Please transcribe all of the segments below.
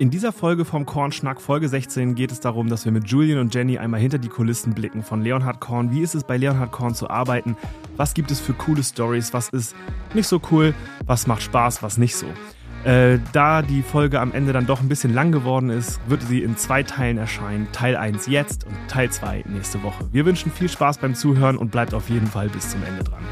In dieser Folge vom Kornschnack Folge 16 geht es darum, dass wir mit Julian und Jenny einmal hinter die Kulissen blicken von Leonhard Korn. Wie ist es bei Leonhard Korn zu arbeiten? Was gibt es für coole Stories? Was ist nicht so cool? Was macht Spaß? Was nicht so? Äh, da die Folge am Ende dann doch ein bisschen lang geworden ist, wird sie in zwei Teilen erscheinen. Teil 1 jetzt und Teil 2 nächste Woche. Wir wünschen viel Spaß beim Zuhören und bleibt auf jeden Fall bis zum Ende dran.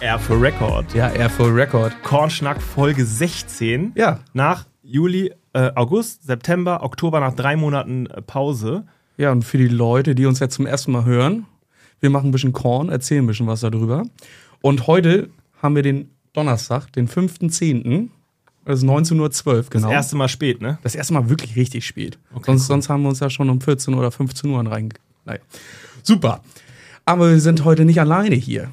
Air for Record. Ja, Air for Record. Kornschnack Folge 16. Ja. Nach Juli, äh, August, September, Oktober nach drei Monaten äh, Pause. Ja, und für die Leute, die uns jetzt zum ersten Mal hören, wir machen ein bisschen Korn, erzählen ein bisschen was darüber. Und heute haben wir den Donnerstag, den 5.10., also 19.12 Uhr, genau. Das erste Mal spät, ne? Das erste Mal wirklich richtig spät. Okay, sonst, cool. sonst haben wir uns ja schon um 14 oder 15 Uhr rein. Naja. Super. Aber wir sind heute nicht alleine hier.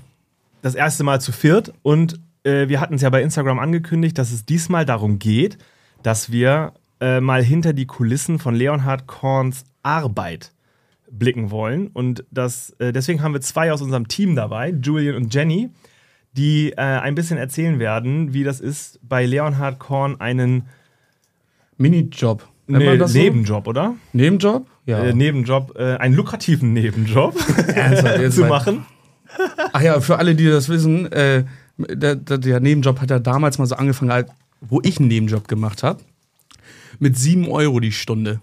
Das erste Mal zu viert und äh, wir hatten es ja bei Instagram angekündigt, dass es diesmal darum geht, dass wir äh, mal hinter die Kulissen von Leonhard Korns Arbeit blicken wollen. Und das, äh, deswegen haben wir zwei aus unserem Team dabei, Julian und Jenny, die äh, ein bisschen erzählen werden, wie das ist, bei Leonhard Korn einen Minijob. Ne, man das so? Nebenjob, oder? Nebenjob? Ja. Äh, Nebenjob, äh, einen lukrativen Nebenjob zu machen. Ach ja, für alle, die das wissen, äh, der, der, Nebenjob hat ja damals mal so angefangen, wo ich einen Nebenjob gemacht habe, mit 7 Euro die Stunde.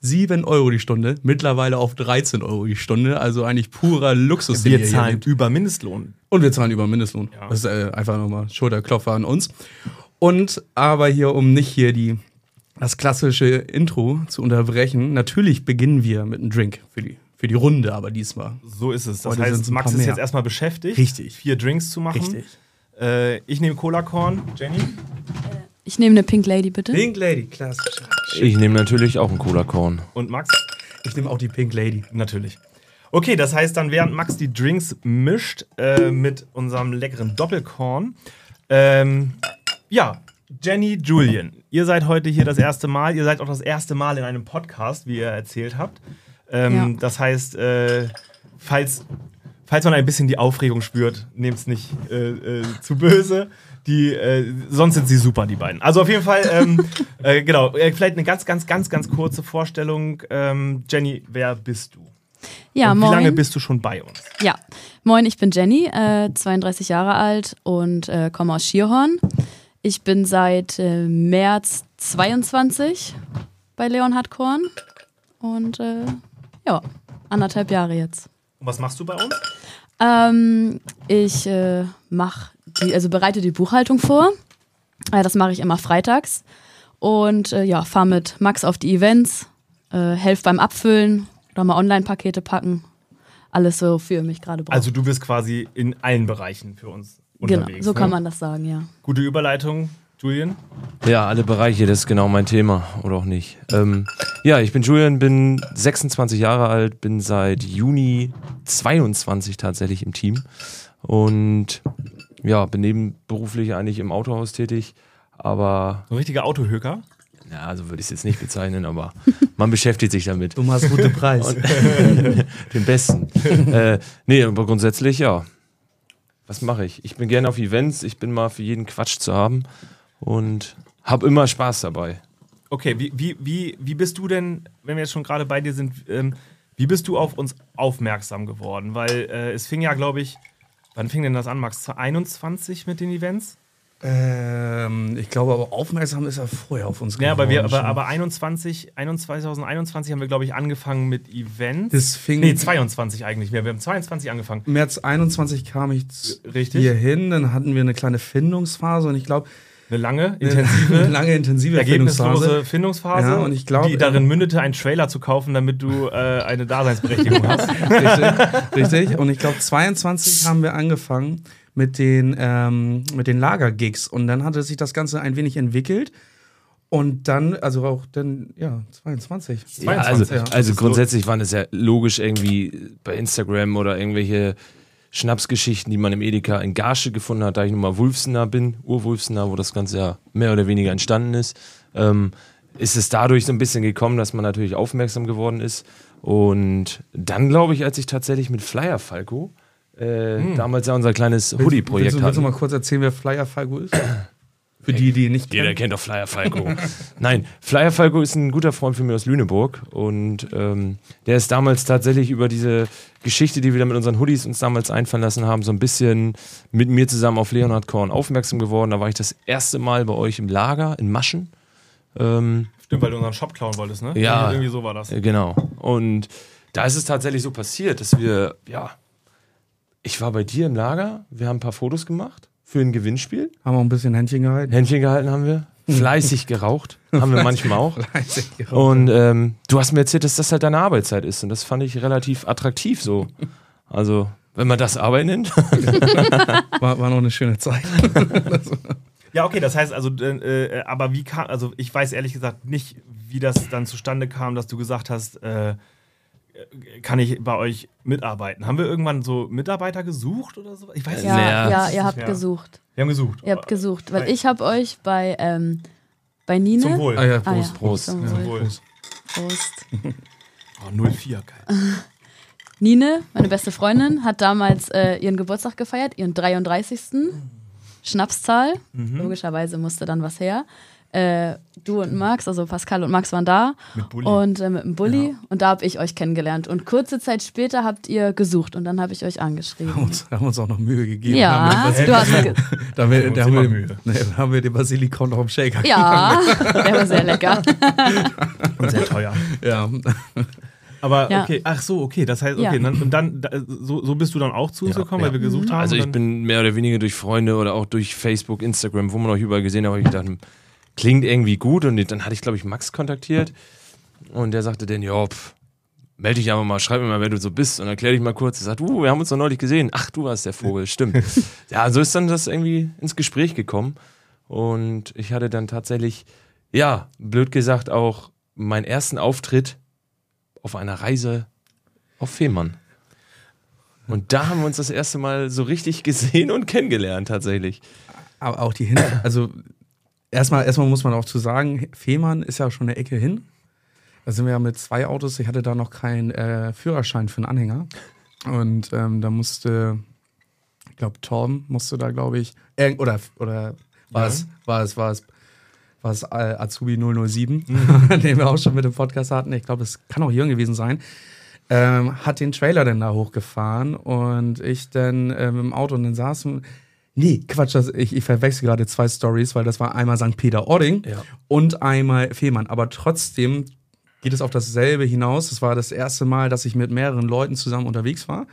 7 Euro die Stunde, mittlerweile auf 13 Euro die Stunde, also eigentlich purer Luxus. Wir zahlen über Mindestlohn. Und wir zahlen über Mindestlohn. Ja. Das ist äh, einfach nochmal Schulterklopfer an uns. Und aber hier, um nicht hier die, das klassische Intro zu unterbrechen, natürlich beginnen wir mit einem Drink für die, für die Runde, aber diesmal. So ist es. Das Heute heißt, Max ist mehr. jetzt erstmal beschäftigt, Richtig. vier Drinks zu machen. Richtig. Äh, ich nehme Cola-Korn. Jenny? Ich nehme eine Pink Lady, bitte. Pink Lady, klassisch. Ich nehme natürlich auch einen Cola-Korn. Und Max? Ich nehme auch die Pink Lady. Natürlich. Okay, das heißt dann, während Max die Drinks mischt äh, mit unserem leckeren Doppelkorn. Ähm, ja, Jenny, Julian, ihr seid heute hier das erste Mal. Ihr seid auch das erste Mal in einem Podcast, wie ihr erzählt habt. Ähm, Ja. Das heißt, äh, falls, falls man ein bisschen die Aufregung spürt, nehmt es nicht äh, äh, zu böse. Die, äh, sonst sind sie super, die beiden. Also auf jeden Fall, ähm, äh, genau, vielleicht eine ganz, ganz, ganz, ganz kurze Vorstellung. Ähm, Jenny, wer bist du? Ja, Und wie moin. lange bist du schon bei uns? Ja, moin, ich bin Jenny, äh, 32 Jahre alt und äh, komme aus Schierhorn. Ich bin seit äh, März 22 bei Leonhard Korn und äh, ja, anderthalb Jahre jetzt. Und was machst du bei uns? Ähm, ich äh, mach die, also bereite die Buchhaltung vor. Äh, das mache ich immer freitags. Und äh, ja, fahre mit Max auf die Events, äh, helfe beim Abfüllen oder mal Online-Pakete packen. Alles so für mich gerade brauche. Also du bist quasi in allen Bereichen für uns genau, unterwegs. so kann ne? man das sagen, ja. Gute Überleitung, Julian. Ja, alle Bereiche, das ist genau mein Thema oder auch nicht. Ähm, ja, ich bin Julian, bin 26 Jahre alt, bin seit Juni 22 tatsächlich im Team und ja, bin nebenberuflich eigentlich im Autohaus tätig, aber So ein richtiger Autohöker. ja, also würde ich es jetzt nicht bezeichnen, aber man beschäftigt sich damit. Du machst gute Preis. Den besten. äh, nee, aber grundsätzlich ja. Was mache ich? Ich bin gerne auf Events, ich bin mal für jeden Quatsch zu haben und habe immer Spaß dabei. Okay, wie, wie, wie, wie bist du denn, wenn wir jetzt schon gerade bei dir sind, ähm, wie bist du auf uns aufmerksam geworden? Weil äh, es fing ja, glaube ich, wann fing denn das an, Max? 21 mit den Events? ähm, ich glaube aber aufmerksam ist er vorher auf uns Ja, aber, wir, geworden aber, aber 21, 21, 2021 haben wir, glaube ich, angefangen mit Events. Das fing- nee, 22 eigentlich. Wir, wir haben 22 angefangen. März 21 kam ich Richtig. hier hin, dann hatten wir eine kleine Findungsphase und ich glaube, Eine lange, eine intensive, lange intensive ergebnislose Findungsphase. Findungsphase, Ja, und ich glaub, die darin mündete, einen Trailer zu kaufen, damit du äh, eine Daseinsberechtigung hast. Richtig, richtig. Und ich glaube, 22 haben wir angefangen mit den, ähm, mit den Lagergigs. Und dann hatte sich das Ganze ein wenig entwickelt. Und dann, also auch dann, ja, 22. Ja, also, 22, ja. also grundsätzlich waren es ja logisch irgendwie bei Instagram oder irgendwelche Schnapsgeschichten, die man im Edeka in Garsche gefunden hat, da ich nun mal Wulfsener bin, Urwulfsener, wo das Ganze ja mehr oder weniger entstanden ist, ähm, ist es dadurch so ein bisschen gekommen, dass man natürlich aufmerksam geworden ist. Und dann glaube ich, als ich tatsächlich mit Flyer Falco äh, damals ja unser kleines Hoodie-Projekt du, willst du mal kurz erzählen, wer Flyer Falco ist? Für die, die ihn nicht Jeder kennen. kennt doch Flyer Falco. Nein, Flyer Falco ist ein guter Freund von mir aus Lüneburg und ähm, der ist damals tatsächlich über diese Geschichte, die wir da mit unseren Hoodies uns damals einfallen lassen haben, so ein bisschen mit mir zusammen auf Leonhard Korn aufmerksam geworden. Da war ich das erste Mal bei euch im Lager in Maschen. Ähm, Stimmt, weil du unseren Shop klauen wolltest, ne? Ja. Irgendwie so war das. äh, Genau. Und da ist es tatsächlich so passiert, dass wir, ja, ich war bei dir im Lager, wir haben ein paar Fotos gemacht für ein Gewinnspiel. Haben wir ein bisschen Händchen gehalten. Händchen gehalten haben wir, fleißig geraucht, haben wir manchmal auch. Und Und ähm, du hast mir erzählt, dass das halt deine Arbeitszeit ist und das fand ich relativ attraktiv so. Also, wenn man das Arbeit nennt. war, war noch eine schöne Zeit. Ja, okay, das heißt also, äh, äh, aber wie kam, also ich weiß ehrlich gesagt nicht, wie das dann zustande kam, dass du gesagt hast, äh, kann ich bei euch mitarbeiten? Haben wir irgendwann so Mitarbeiter gesucht oder so? Ich weiß Ja, nicht. Ja. ja, ihr Nicht habt mehr. gesucht. Wir haben gesucht. Ihr habt gesucht, weil ich habe euch bei, ähm, bei Nine. Zum Wohl. Ah ja, Ah, ja. Prost. Prost. Zum Wohl. Wohl. Prost. Oh, 04, geil. Nine, meine beste Freundin, hat damals äh, ihren Geburtstag gefeiert, ihren 33. Schnapszahl. Mhm. Logischerweise musste dann was her. Äh, du und Max, also Pascal und Max waren da. Mit Bulli. Und äh, mit dem Bulli. Und da habe ich euch kennengelernt. Und kurze Zeit später habt ihr gesucht und dann habe ich euch Haben angeschrieben. uns, haben uns auch noch Mühe gegeben. Ja, Haben wir, du hast da haben wir, da haben wir, Mühe. da haben wir den Basilikum noch im Shaker. Ja, der war sehr lecker. Und sehr teuer. Ja. Aber Ja. okay, ach so, okay, das heißt, okay, Ja. dann, und dann, da, so, so bist du dann auch zu uns Ja, gekommen, ja. weil wir gesucht haben. Also ich bin mehr oder weniger durch Freunde oder auch durch Facebook, Instagram, wo man euch überall gesehen hat, habe ich gedacht, hm, klingt irgendwie gut. Und dann hatte ich, glaube ich, Max kontaktiert und der sagte dann, ja, pff, melde dich einfach mal, schreib mir mal, wer du so bist und erklär dich mal kurz. Er sagt, uh, wir haben uns doch neulich gesehen. Ach, du warst der Vogel, stimmt. ja, so ist dann das irgendwie ins Gespräch gekommen. Und ich hatte dann tatsächlich, ja, blöd gesagt, auch meinen ersten Auftritt auf einer Reise auf Fehmarn. Und da haben wir uns das erste Mal so richtig gesehen und kennengelernt, tatsächlich. Aber auch die Hin also erstmal, erstmal muss man auch zu sagen, Fehmarn ist ja schon eine Ecke hin. Da sind wir ja mit zwei Autos. Ich hatte da noch keinen äh, Führerschein für einen Anhänger. Und ähm, da musste, ich glaube, Torben musste da, glaube ich, äh, oder, oder war, Ja. es, war es, war es, war es äh, Azubi 007, Mhm. den wir auch schon mit dem Podcast hatten. Ich glaube, es kann auch Jürgen gewesen sein. Ähm, hat den Trailer dann da hochgefahren und ich dann ähm, im Auto und dann saßen. Nee, Quatsch, das, ich, ich verwechsel gerade zwei Stories, weil das war einmal St. Peter-Ording Ja. und einmal Fehmarn. Aber trotzdem geht es auf dasselbe hinaus. Es war das erste Mal, dass ich mit mehreren Leuten zusammen unterwegs war.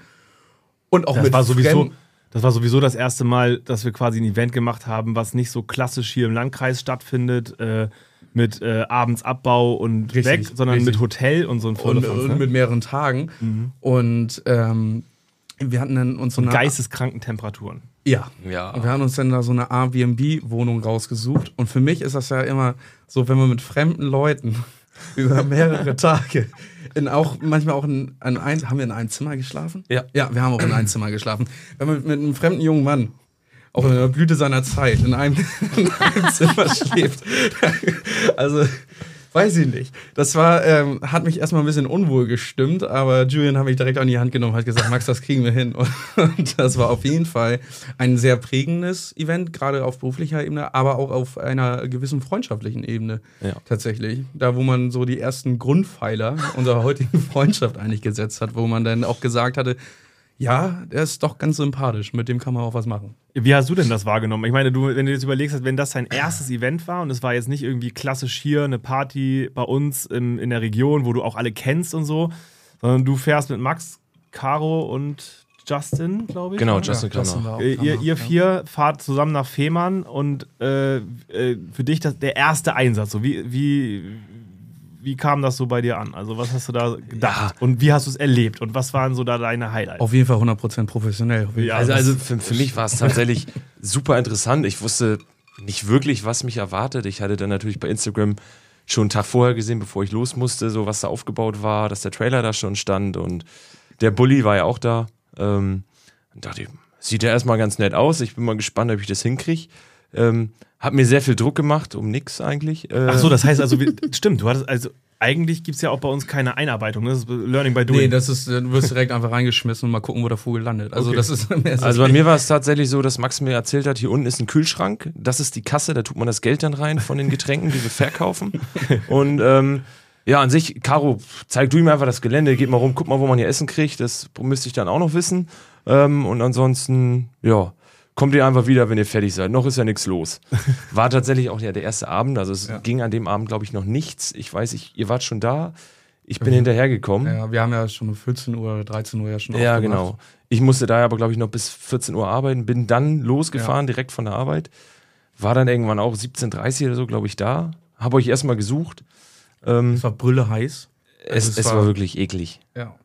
Und auch das mit war sowieso. Fremden- Das war sowieso das erste Mal, dass wir quasi ein Event gemacht haben, was nicht so klassisch hier im Landkreis stattfindet, äh, mit äh, abends Abbau und Richtig, weg, sondern richtig. mit Hotel und so ein und, und ne? mit mehreren Tagen. Und ähm, wir hatten dann uns so und eine geisteskranken Temperaturen. Ja. Ja. Und wir haben uns dann da so eine Airbnb-Wohnung rausgesucht. Und für mich ist das ja immer so, wenn man mit fremden Leuten über mehrere Tage in auch manchmal auch in, in ein, haben wir in einem Zimmer geschlafen? Ja. Ja, wir haben auch in einem Zimmer geschlafen. Wenn man mit einem fremden jungen Mann auch in der Blüte seiner Zeit in einem, in einem Zimmer schläft. Also, weiß ich nicht. Das war, ähm, hat mich erstmal ein bisschen unwohl gestimmt, aber Julian hat mich direkt an die Hand genommen, hat gesagt, Max, das kriegen wir hin. Und, das war auf jeden Fall ein sehr prägendes Event, gerade auf beruflicher Ebene, aber auch auf einer gewissen freundschaftlichen Ebene Ja. tatsächlich. Da, wo man so die ersten Grundpfeiler unserer heutigen Freundschaft eigentlich gesetzt hat, wo man dann auch gesagt hatte, ja, der ist doch ganz sympathisch, mit dem kann man auch was machen. Wie hast du denn das wahrgenommen? Ich meine, du, wenn du jetzt überlegst, wenn das dein erstes Event war und es war jetzt nicht irgendwie klassisch hier eine Party bei uns im, in der Region, wo du auch alle kennst und so, sondern du fährst mit Max, Caro und Justin, glaube ich. Genau, oder? Justin Klammer. war auch Äh, ihr, ihr ja. vier fahrt zusammen nach Fehmarn und äh, äh, für dich das, der erste Einsatz. So, wie, wie, wie kam das so bei dir an? Also, was hast du da gedacht? Und wie hast du es erlebt? Und was waren so da deine Highlights? Auf jeden Fall 100% professionell. Ja, Also, also für, für mich war es tatsächlich super interessant. Ich wusste nicht wirklich, was mich erwartet. Ich hatte dann natürlich bei Instagram schon einen Tag vorher gesehen, bevor ich los musste, so was da aufgebaut war, dass der Trailer da schon stand und der Bully war ja auch da. Ähm, dachte ich, sieht ja erstmal ganz nett aus. Ich bin mal gespannt, ob ich das hinkriege. Ähm, hab mir sehr viel Druck gemacht, um nix eigentlich. Äh, Ach so, das heißt also, stimmt, du hattest also eigentlich gibt es ja auch bei uns keine Einarbeitung. ne? Das ist Learning by Doing. Nee, das ist, du wirst direkt einfach reingeschmissen und mal gucken, wo der Vogel landet. Also Okay. das ist so Also bei mir war es tatsächlich so, dass Max mir erzählt hat, hier unten ist ein Kühlschrank, das ist die Kasse, da tut man das Geld dann rein von den Getränken, die wir verkaufen. Und ähm, ja, an sich, Caro, zeig du ihm einfach das Gelände, geht mal rum, guck mal, wo man hier Essen kriegt, das müsste ich dann auch noch wissen. Ähm, und ansonsten, ja, kommt ihr einfach wieder, wenn ihr fertig seid. Noch ist ja nichts los. War tatsächlich auch ja der erste Abend, also es Ja. ging an dem Abend, glaube ich, noch nichts. Ich weiß, ich, ihr wart schon da, ich bin Mhm. hinterhergekommen. Ja, wir haben ja schon um 14 Uhr, 13 Uhr ja schon Ja, genau. Ich musste da aber, glaube ich, noch bis 14 Uhr arbeiten, bin dann losgefahren, direkt von der Arbeit. War dann irgendwann auch 17.30 oder so, glaube ich, da. Habe euch erstmal gesucht. Ähm, Es war brülle heiß. es, es es war, war- wirklich eklig. Ja.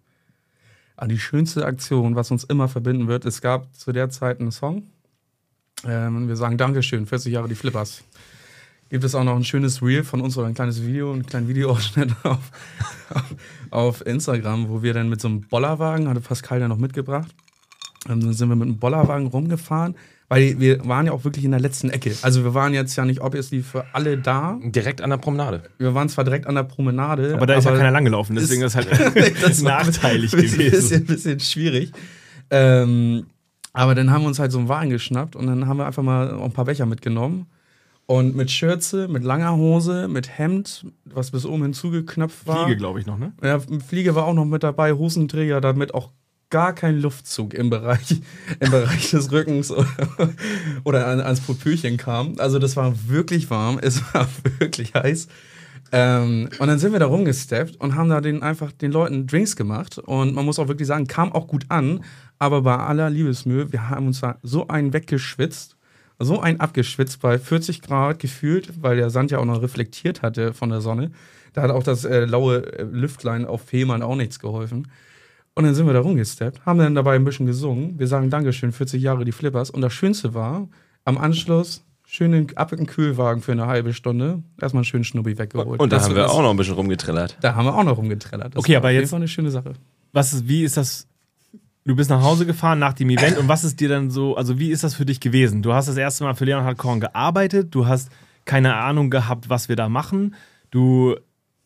Aber die schönste Aktion, was uns immer verbinden wird, es gab zu der Zeit einen Song. Ähm, wir sagen Dankeschön, 40 Jahre die Flippers. Gibt es auch noch ein schönes Reel von uns oder ein kleines Video, einen kleinen Videoausschnitt auf, auf Instagram, wo wir dann mit so einem Bollerwagen, hatte Pascal ja noch mitgebracht, ähm, dann sind wir mit einem Bollerwagen rumgefahren, weil wir waren ja auch wirklich in der letzten Ecke. Also wir waren jetzt ja nicht obviously für alle da. Direkt an der Promenade. Wir waren zwar direkt an der Promenade. aber da ist ja keiner langgelaufen, deswegen ist halt das nachteilig ein bisschen, gewesen. Bisschen, bisschen schwierig. Ähm, aber dann haben wir uns halt so einen Wagen geschnappt und dann haben wir einfach mal ein paar Becher mitgenommen. Und mit Schürze, mit langer Hose, mit Hemd, was bis oben hinzugeknöpft war. Fliege, glaube ich, noch, ne? Ja, Fliege war auch noch mit dabei, Hosenträger, damit auch gar kein Luftzug im Bereich, im Bereich des Rückens oder, oder an, ans Popöchen kam. Also das war wirklich warm, es war wirklich heiß. Ähm, und dann sind wir da rumgesteppt und haben da den, einfach den Leuten Drinks gemacht. Und man muss auch wirklich sagen, kam auch gut an. Aber bei aller Liebesmühe, wir haben uns da so einen weggeschwitzt, so einen abgeschwitzt bei 40 Grad gefühlt, weil der Sand ja auch noch reflektiert hatte von der Sonne. Da hat auch das äh, laue äh, Lüftlein auf Fehmarn auch nichts geholfen. Und dann sind wir da rumgesteppt, haben dann dabei ein bisschen gesungen. Wir sagen Dankeschön, 40 Jahre die Flippers. Und das Schönste war, am Anschluss schön in, ab in den Kühlwagen für eine halbe Stunde. Erstmal einen schönen Schnubbi weggeholt. Und da Das haben wir ist- auch noch ein bisschen rumgetrillert. Da haben wir auch noch rumgetrellert. Das Okay, war aber jetzt- Fall eine schöne Sache. Was ist, wie ist das? Du bist nach Hause gefahren nach dem Event und was ist dir dann so, also wie ist das für dich gewesen? Du hast das erste Mal für Leonhard Korn gearbeitet, du hast keine Ahnung gehabt, was wir da machen, du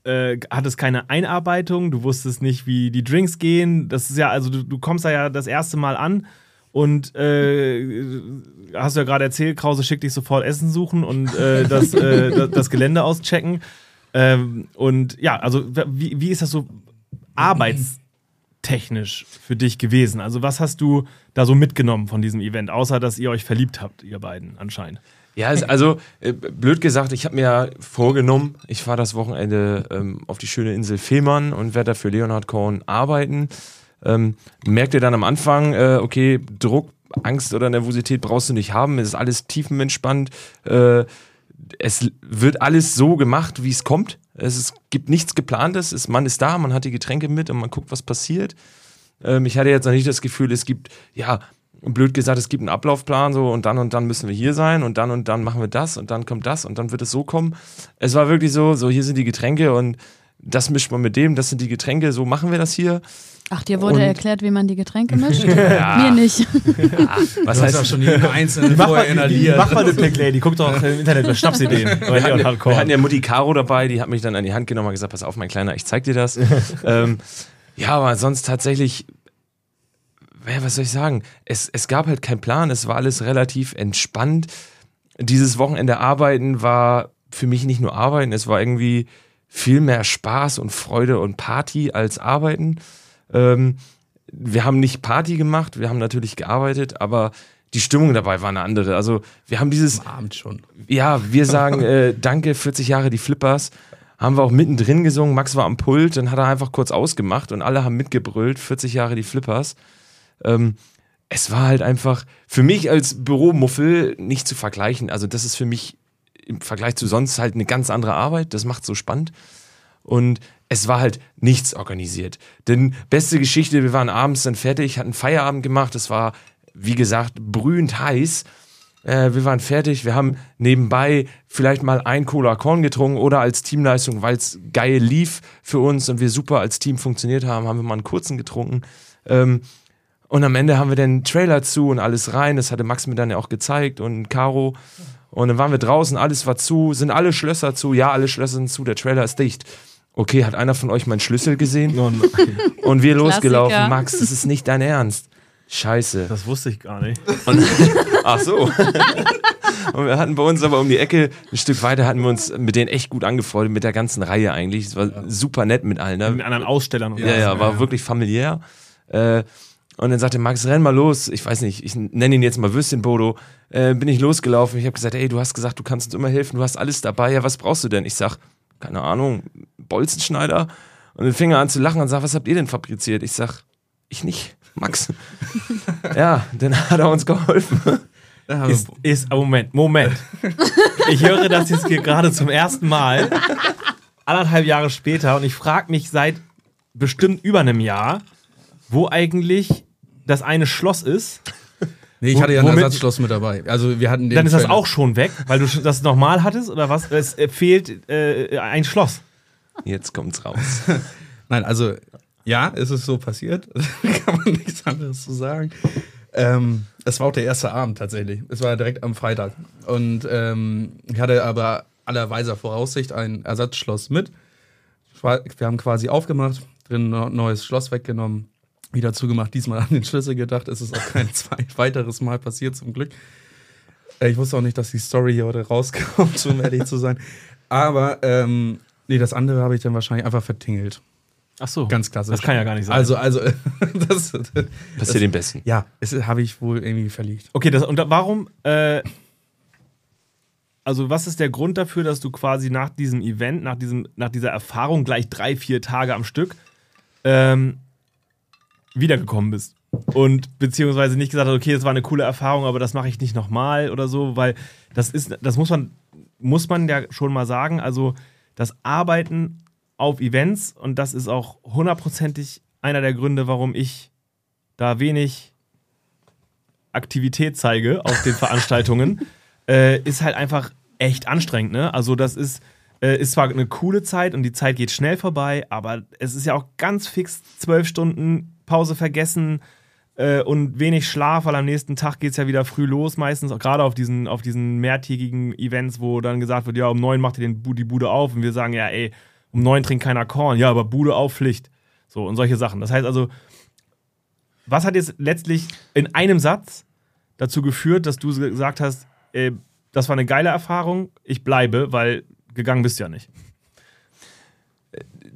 äh, hattest keine Einarbeitung, du wusstest nicht, wie die Drinks gehen. Das ist ja, also du, du kommst da ja das erste Mal an und äh, hast du ja gerade erzählt, Krause schickt dich sofort Essen suchen und äh, das, äh, das, das Gelände auschecken. Ähm, und ja, also wie, wie ist das so arbeitstechnisch für dich gewesen? Also was hast du da so mitgenommen von diesem Event, außer dass ihr euch verliebt habt, ihr beiden anscheinend? Ja, also äh, blöd gesagt, ich habe mir ja vorgenommen, ich fahre das Wochenende ähm, auf die schöne Insel Fehmarn und werde da für Leonhard Cohen arbeiten. Ähm, merkte dann am Anfang, äh, okay, Druck, Angst oder Nervosität brauchst du nicht haben, es ist alles tiefenentspannt. Äh, es wird alles so gemacht, wie es kommt. Es ist, gibt nichts geplantes. Es, man ist da, man hat die Getränke mit und man guckt, was passiert. Ähm, ich hatte jetzt noch nicht das Gefühl, es gibt, ja, blöd gesagt, es gibt einen Ablaufplan so und dann und dann müssen wir hier sein und dann und dann machen wir das und dann kommt das und dann wird es so kommen. Es war wirklich so, so hier sind die Getränke und das mischt man mit dem, das sind die Getränke, so machen wir das hier. Ach, dir wurde Und- erklärt, wie man die Getränke mischt? Mir nicht. Was Du heißt auch schon jeden einzelnen vorher inhaliert. mach mal eine Black Lady, guck doch im Internet bei Schnapsideen. Bei Leonhard Wir hatten ja Mutti Caro dabei, die hat mich dann an die Hand genommen und gesagt, pass auf, mein Kleiner, ich zeig dir das. ähm, ja, aber sonst tatsächlich, ja, was soll ich sagen? Es, es gab halt keinen Plan, es war alles relativ entspannt. Dieses Wochenende arbeiten war für mich nicht nur arbeiten, es war irgendwie viel mehr Spaß und Freude und Party als arbeiten. Ähm, wir haben nicht Party gemacht, wir haben natürlich gearbeitet, aber die Stimmung dabei war eine andere. Also wir haben dieses, Abend schon. ja, wir sagen äh, danke, 40 Jahre die Flippers. Haben wir auch mittendrin gesungen. Max war am Pult, dann hat er einfach kurz ausgemacht und alle haben mitgebrüllt, 40 Jahre die Flippers. Ähm, es war halt einfach für mich als Büromuffel nicht zu vergleichen. Also das ist für mich im Vergleich zu sonst halt eine ganz andere Arbeit. Das macht so spannend. Und es war halt nichts organisiert. Denn beste Geschichte, wir waren abends dann fertig, hatten Feierabend gemacht. Es war, wie gesagt, brühend heiß. Äh, wir waren fertig, wir haben nebenbei vielleicht mal ein Cola Korn getrunken oder als Teamleistung, weil es geil lief für uns und wir super als Team funktioniert haben, haben wir mal einen kurzen getrunken. Ähm, und am Ende haben wir den Trailer zu und alles rein. Das hatte Max mir dann ja auch gezeigt und Caro. Und dann waren wir draußen, alles war zu, sind alle Schlösser zu, ja, alle Schlösser sind zu, der Trailer ist dicht. Okay, hat einer von euch meinen Schlüssel gesehen? Oh Und wir losgelaufen. Max, das ist nicht dein Ernst. Scheiße. das wusste ich gar nicht. Und, ach so. Und wir hatten bei uns aber um die Ecke, ein Stück weiter, hatten wir uns mit denen echt gut angefreundet, mit der ganzen Reihe eigentlich. Es war super nett mit allen. Ne? Mit anderen Ausstellern. und Ja, so. ja, war wirklich familiär. Äh, und dann sagte Max, renn mal los. Ich weiß nicht, ich nenne ihn jetzt mal Würstchenbodo. Äh, bin ich losgelaufen. Ich habe gesagt, ey, du hast gesagt, du kannst uns immer helfen, du hast alles dabei. Ja, was brauchst du denn? Ich sag, keine Ahnung, Bolzenschneider. Und dann fing er an zu lachen und sagt, was habt ihr denn fabriziert? Ich sag, ich nicht, Max. ja, dann hat er uns geholfen. Ist, ist, Moment, Moment. Ich höre das jetzt hier gerade zum ersten Mal, anderthalb Jahre später, und ich frage mich seit bestimmt über einem Jahr, wo eigentlich das eine Schloss ist. Nee, ich hatte ja ein Womit- Ersatzschloss mit dabei. Also wir hatten den Dann ist das Trailer. auch schon weg, weil du das nochmal hattest, oder was? Es äh, fehlt äh, ein Schloss. Jetzt kommt's raus. Nein, also ja, es ist so passiert. Kann man nichts anderes zu sagen. Ähm, es war auch der erste Abend tatsächlich. Es war direkt am Freitag. Und ähm, ich hatte aber aller weiser Voraussicht ein Ersatzschloss mit. Wir haben quasi aufgemacht, drin ein neues Schloss weggenommen, wieder zugemacht, diesmal an den Schlüssel gedacht. Es ist auch kein zwei weiteres Mal passiert, zum Glück. Äh, Ich wusste auch nicht, dass die Story hier heute rauskommt, um ehrlich zu sein. Aber ähm, nee, das andere habe ich dann wahrscheinlich einfach vertingelt. Ach so. Ganz klassisch. Das kann ja gar nicht sein. Also, also, das, Passiert den Besten. ja, es habe ich wohl irgendwie verlegt. Okay, das, und da, warum, äh, also was ist der Grund dafür, dass du quasi nach diesem Event, nach, diesem, nach dieser Erfahrung gleich drei, vier Tage am Stück ähm, wiedergekommen bist? Und beziehungsweise nicht gesagt hast, okay, das war eine coole Erfahrung, aber das mache ich nicht nochmal oder so, weil das ist, das muss man, muss man ja schon mal sagen, also das Arbeiten auf Events und das ist auch hundertprozentig einer der Gründe, warum ich da wenig Aktivität zeige auf den Veranstaltungen, äh, ist halt einfach echt anstrengend. Ne? Also das ist, äh, ist zwar eine coole Zeit und die Zeit geht schnell vorbei, aber es ist ja auch ganz fix zwölf Stunden Pause vergessen äh, und wenig Schlaf, weil am nächsten Tag geht es ja wieder früh los, meistens, gerade auf diesen, auf diesen mehrtägigen Events, wo dann gesagt wird, ja, um neun macht ihr den, die Bude auf und wir sagen, ja, ey, um neun trinkt keiner Korn, ja, aber Bude auf Pflicht. So, und solche Sachen. Das heißt also, was hat jetzt letztlich in einem Satz dazu geführt, dass du gesagt hast, äh, das war eine geile Erfahrung, ich bleibe, weil gegangen bist du ja nicht.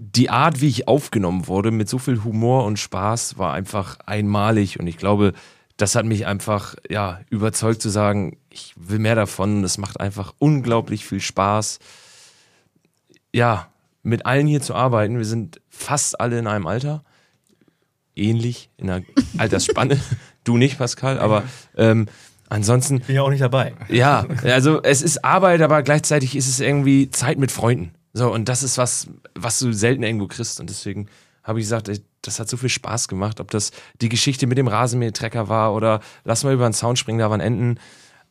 Die Art, wie ich aufgenommen wurde, mit so viel Humor und Spaß, war einfach einmalig. Und ich glaube, das hat mich einfach ja, überzeugt zu sagen, ich will mehr davon. Es macht einfach unglaublich viel Spaß. Ja, mit allen hier zu arbeiten. Wir sind fast alle in einem Alter. Ähnlich, in einer Altersspanne. du nicht, Pascal, aber ähm, ansonsten Bin ja auch nicht dabei. ja, also es ist Arbeit, aber gleichzeitig ist es irgendwie Zeit mit Freunden. So, und das ist was, was du selten irgendwo kriegst. Und deswegen habe ich gesagt, ey, das hat so viel Spaß gemacht. Ob das die Geschichte mit dem Rasenmähertrecker war oder lass mal über den Zaun springen, da waren Enten.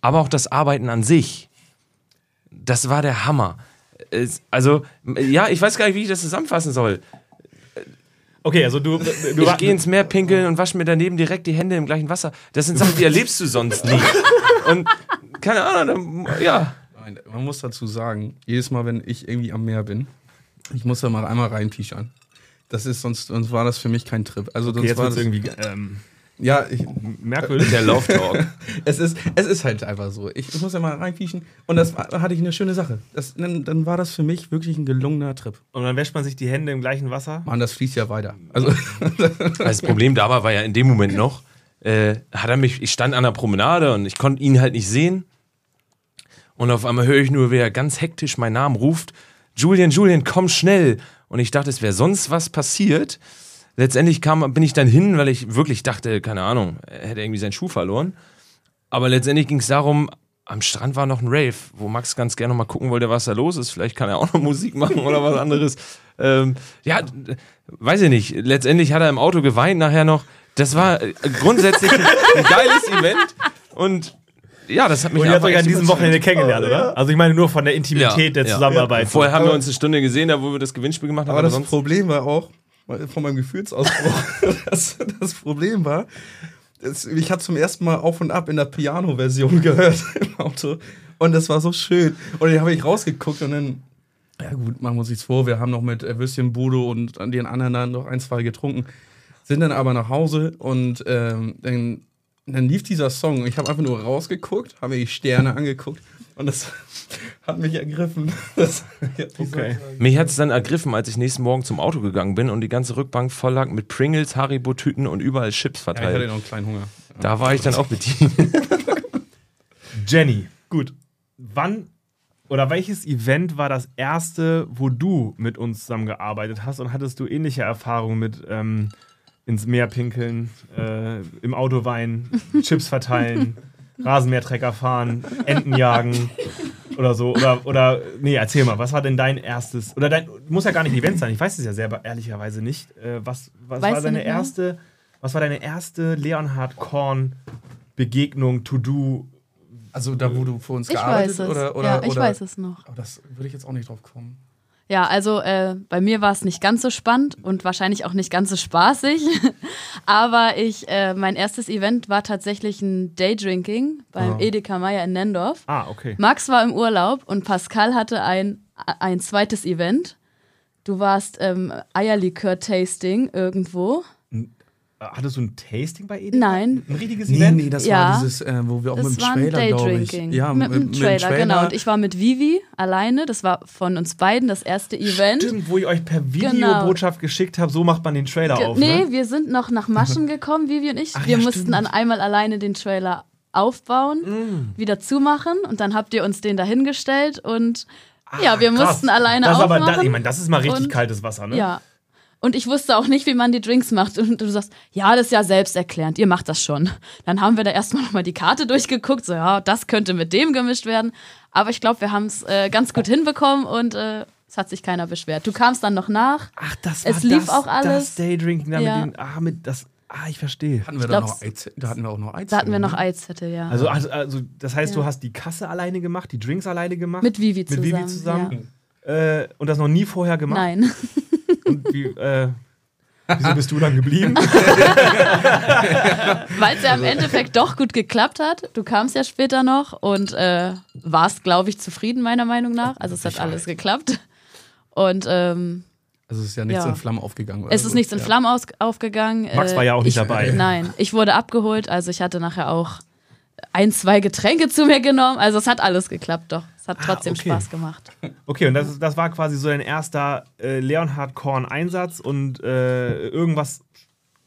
Aber auch das Arbeiten an sich. Das war der Hammer. Also, ja, ich weiß gar nicht, wie ich das zusammenfassen soll. Okay, also du, du Ich gehe ins Meer pinkeln und wasche mir daneben direkt die Hände im gleichen Wasser. Das sind Sachen, die erlebst du sonst nie. Und keine Ahnung, ja. Nein, man muss dazu sagen, jedes Mal, wenn ich irgendwie am Meer bin, ich muss da mal einmal reinpischern. Das ist sonst, sonst war das für mich kein Trip. Also okay, sonst jetzt war das, irgendwie ähm, ja, ich, merkwürdig. Der Love Talk. es ist, es ist halt einfach so. Ich, ich muss ja mal reinpieschen und das war, hatte ich eine schöne Sache. Das, dann, dann war das für mich wirklich ein gelungener Trip. Und dann wäscht man sich die Hände im gleichen Wasser. Mann, das fließt ja weiter. Also Das Problem dabei war ja in dem Moment noch, äh, hat er mich, ich stand an der Promenade und ich konnte ihn halt nicht sehen. Und auf einmal höre ich nur, wie er ganz hektisch meinen Namen ruft. Julian, Julian, komm schnell. Und ich dachte, es wäre sonst was passiert. Letztendlich kam, bin ich dann hin, weil ich wirklich dachte, keine Ahnung, er hätte irgendwie seinen Schuh verloren. Aber letztendlich ging es darum, am Strand war noch ein Rave, wo Max ganz gerne noch mal gucken wollte, was da los ist. Vielleicht kann er auch noch Musik machen oder was anderes. Ähm, ja, weiß ich nicht. Letztendlich hat er im Auto geweint nachher noch. Das war äh, grundsätzlich ein, ein geiles Event. Und ja, das hat mich Und ihr habt einfach euch an diesem. Wochenende kennengelernt, oder? Also ich meine nur von der Intimität der Ja, Zusammenarbeit. Vorher haben wir uns eine Stunde gesehen, da wo wir das Gewinnspiel gemacht haben. Aber das Problem war auch, von meinem Gefühlsausbruch, das, das Problem war, das, ich habe zum ersten Mal auf und ab in der Piano-Version gehört im Auto. Und das war so schön. Und dann habe ich rausgeguckt und dann Ja gut, machen wir uns nichts vor. Wir haben noch mit Würstchen Budo und an den anderen dann noch ein, zwei getrunken. Sind dann aber nach Hause und ähm, dann, dann lief dieser Song. Ich habe einfach nur rausgeguckt, habe mir die Sterne angeguckt und das hat mich ergriffen. Das, Okay. Mich hat es dann ergriffen, als ich nächsten Morgen zum Auto gegangen bin und die ganze Rückbank voll lag mit Pringles, Haribo-Tüten und überall Chips Ja, ich hatte verteilt. noch einen kleinen Hunger. da war ich dann auch bedient. Jenny, Gut. wann oder welches Event war das erste, wo du mit uns zusammengearbeitet hast und hattest du ähnliche Erfahrungen mit ähm, ins Meer pinkeln, äh, im Auto weinen, Chips verteilen, Rasenmähertrecker fahren, Enten jagen oder so? Oder, oder nee, erzähl mal, was war denn dein erstes, oder dein, muss ja gar nicht ein Event sein, ich weiß es ja selber ehrlicherweise nicht. Äh, was was Weißt war deine erste, was war deine erste Leonhard Korn Begegnung, To-Do? Also da, wo du für uns Ich gearbeitet weiß es. oder, oder ja, ich oder, weiß es noch. Aber das würde ich jetzt auch nicht drauf kommen. Ja, also äh, bei mir war es nicht ganz so spannend und wahrscheinlich auch nicht ganz so spaßig. Aber ich, äh, mein erstes Event war tatsächlich ein Daydrinking beim Ah. Edeka Meier in Nendorf. Ah, okay. Max war im Urlaub und Pascal hatte ein, ein zweites Event. Du warst ähm, Eierlikör-Tasting irgendwo. Hattest du ein Tasting bei Edeka? Nein. Ein richtiges Nee, Event? nee, das Ja. war dieses, äh, wo wir auch Das mit dem war Trailer, glaube ich. Daydrinking. Ja, mit, dem Trailer, genau. Und ich war mit Vivi alleine. Das war von uns beiden das erste Event. Stimmt, wo ich euch per Genau. Videobotschaft geschickt habe, so macht man den Trailer Ge- auf. nee, Ne? wir sind noch nach Maschen gekommen, Vivi und ich. Ach wir ja, mussten dann einmal alleine den Trailer aufbauen, Mm. wieder zumachen und dann habt ihr uns den dahingestellt und ja, wir Krass. mussten alleine das ist aber, aufmachen. da, ich meine, das ist mal richtig und- kaltes Wasser, ne? Ja. Und ich wusste auch nicht, wie man die Drinks macht. Und du sagst, ja, das ist ja selbsterklärend, ihr macht das schon. Dann haben wir da erstmal nochmal die Karte durchgeguckt, so ja, das könnte mit dem gemischt werden. Aber ich glaube, wir haben es äh, ganz gut hinbekommen und äh, es hat sich keiner beschwert. Du kamst dann noch nach. Ach, das war Es lief das, auch alles. Das Daydrinking da Ja. mit den, ah, mit das, ah, ich verstehe. Hatten wir da, noch Eiz da hatten wir auch noch Eiz. Da hatten wir noch Eizzettel, ja. Also, also, also das heißt, Ja. du hast die Kasse alleine gemacht, die Drinks alleine gemacht? mit Vivi mit zusammen. Vivi zusammen? Ja. Äh, und das noch nie vorher gemacht? Nein. Und wie, äh, wieso bist du dann geblieben? Weil es ja im Endeffekt doch gut geklappt hat. Du kamst ja später noch und äh, warst, glaube ich, zufrieden, meiner Meinung nach. Also es hat alles geklappt. Und ähm, Also es ist ja nichts Ja. in Flammen aufgegangen. es ist nichts in Flammen aus aufgegangen. Max Äh, war ja auch nicht ich, dabei. Nein, ich wurde abgeholt. Also ich hatte nachher auch ein, zwei Getränke zu mir genommen. Also es hat alles geklappt, doch. Es hat Ah, trotzdem okay. Spaß gemacht. Okay, und das, das war quasi so dein erster äh, Leonhard Korn-Einsatz und äh, irgendwas,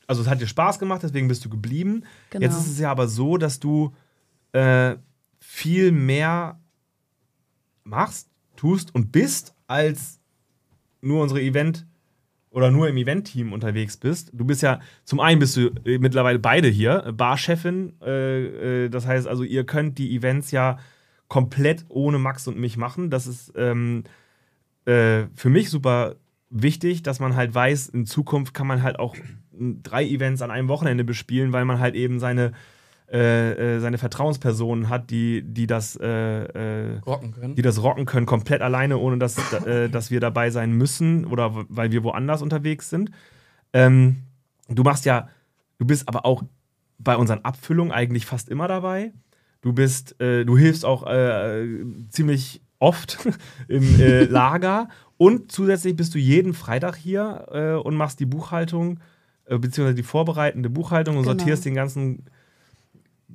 also es hat dir Spaß gemacht, deswegen bist du geblieben. Genau. Jetzt ist es ja aber so, dass du äh, viel mehr machst, tust und bist, als nur unsere Event oder nur im Event-Team unterwegs bist. Du bist ja, zum einen bist du äh, mittlerweile beide hier, Barchefin. Äh, äh, das heißt also, ihr könnt die Events ja komplett ohne Max und mich machen. Das ist ähm, äh, für mich super wichtig, dass man halt weiß, in Zukunft kann man halt auch drei Events an einem Wochenende bespielen, weil man halt eben seine, äh, äh, seine Vertrauenspersonen hat, die, die das äh, äh, rocken können. die das rocken können, komplett alleine, ohne dass, äh, dass wir dabei sein müssen oder weil wir woanders unterwegs sind. Ähm, du machst ja, du bist aber auch bei unseren Abfüllungen eigentlich fast immer dabei. Du bist, äh, du hilfst auch äh, ziemlich oft im äh, Lager und zusätzlich bist du jeden Freitag hier äh, und machst die Buchhaltung äh, beziehungsweise die vorbereitende Buchhaltung und Genau. sortierst den ganzen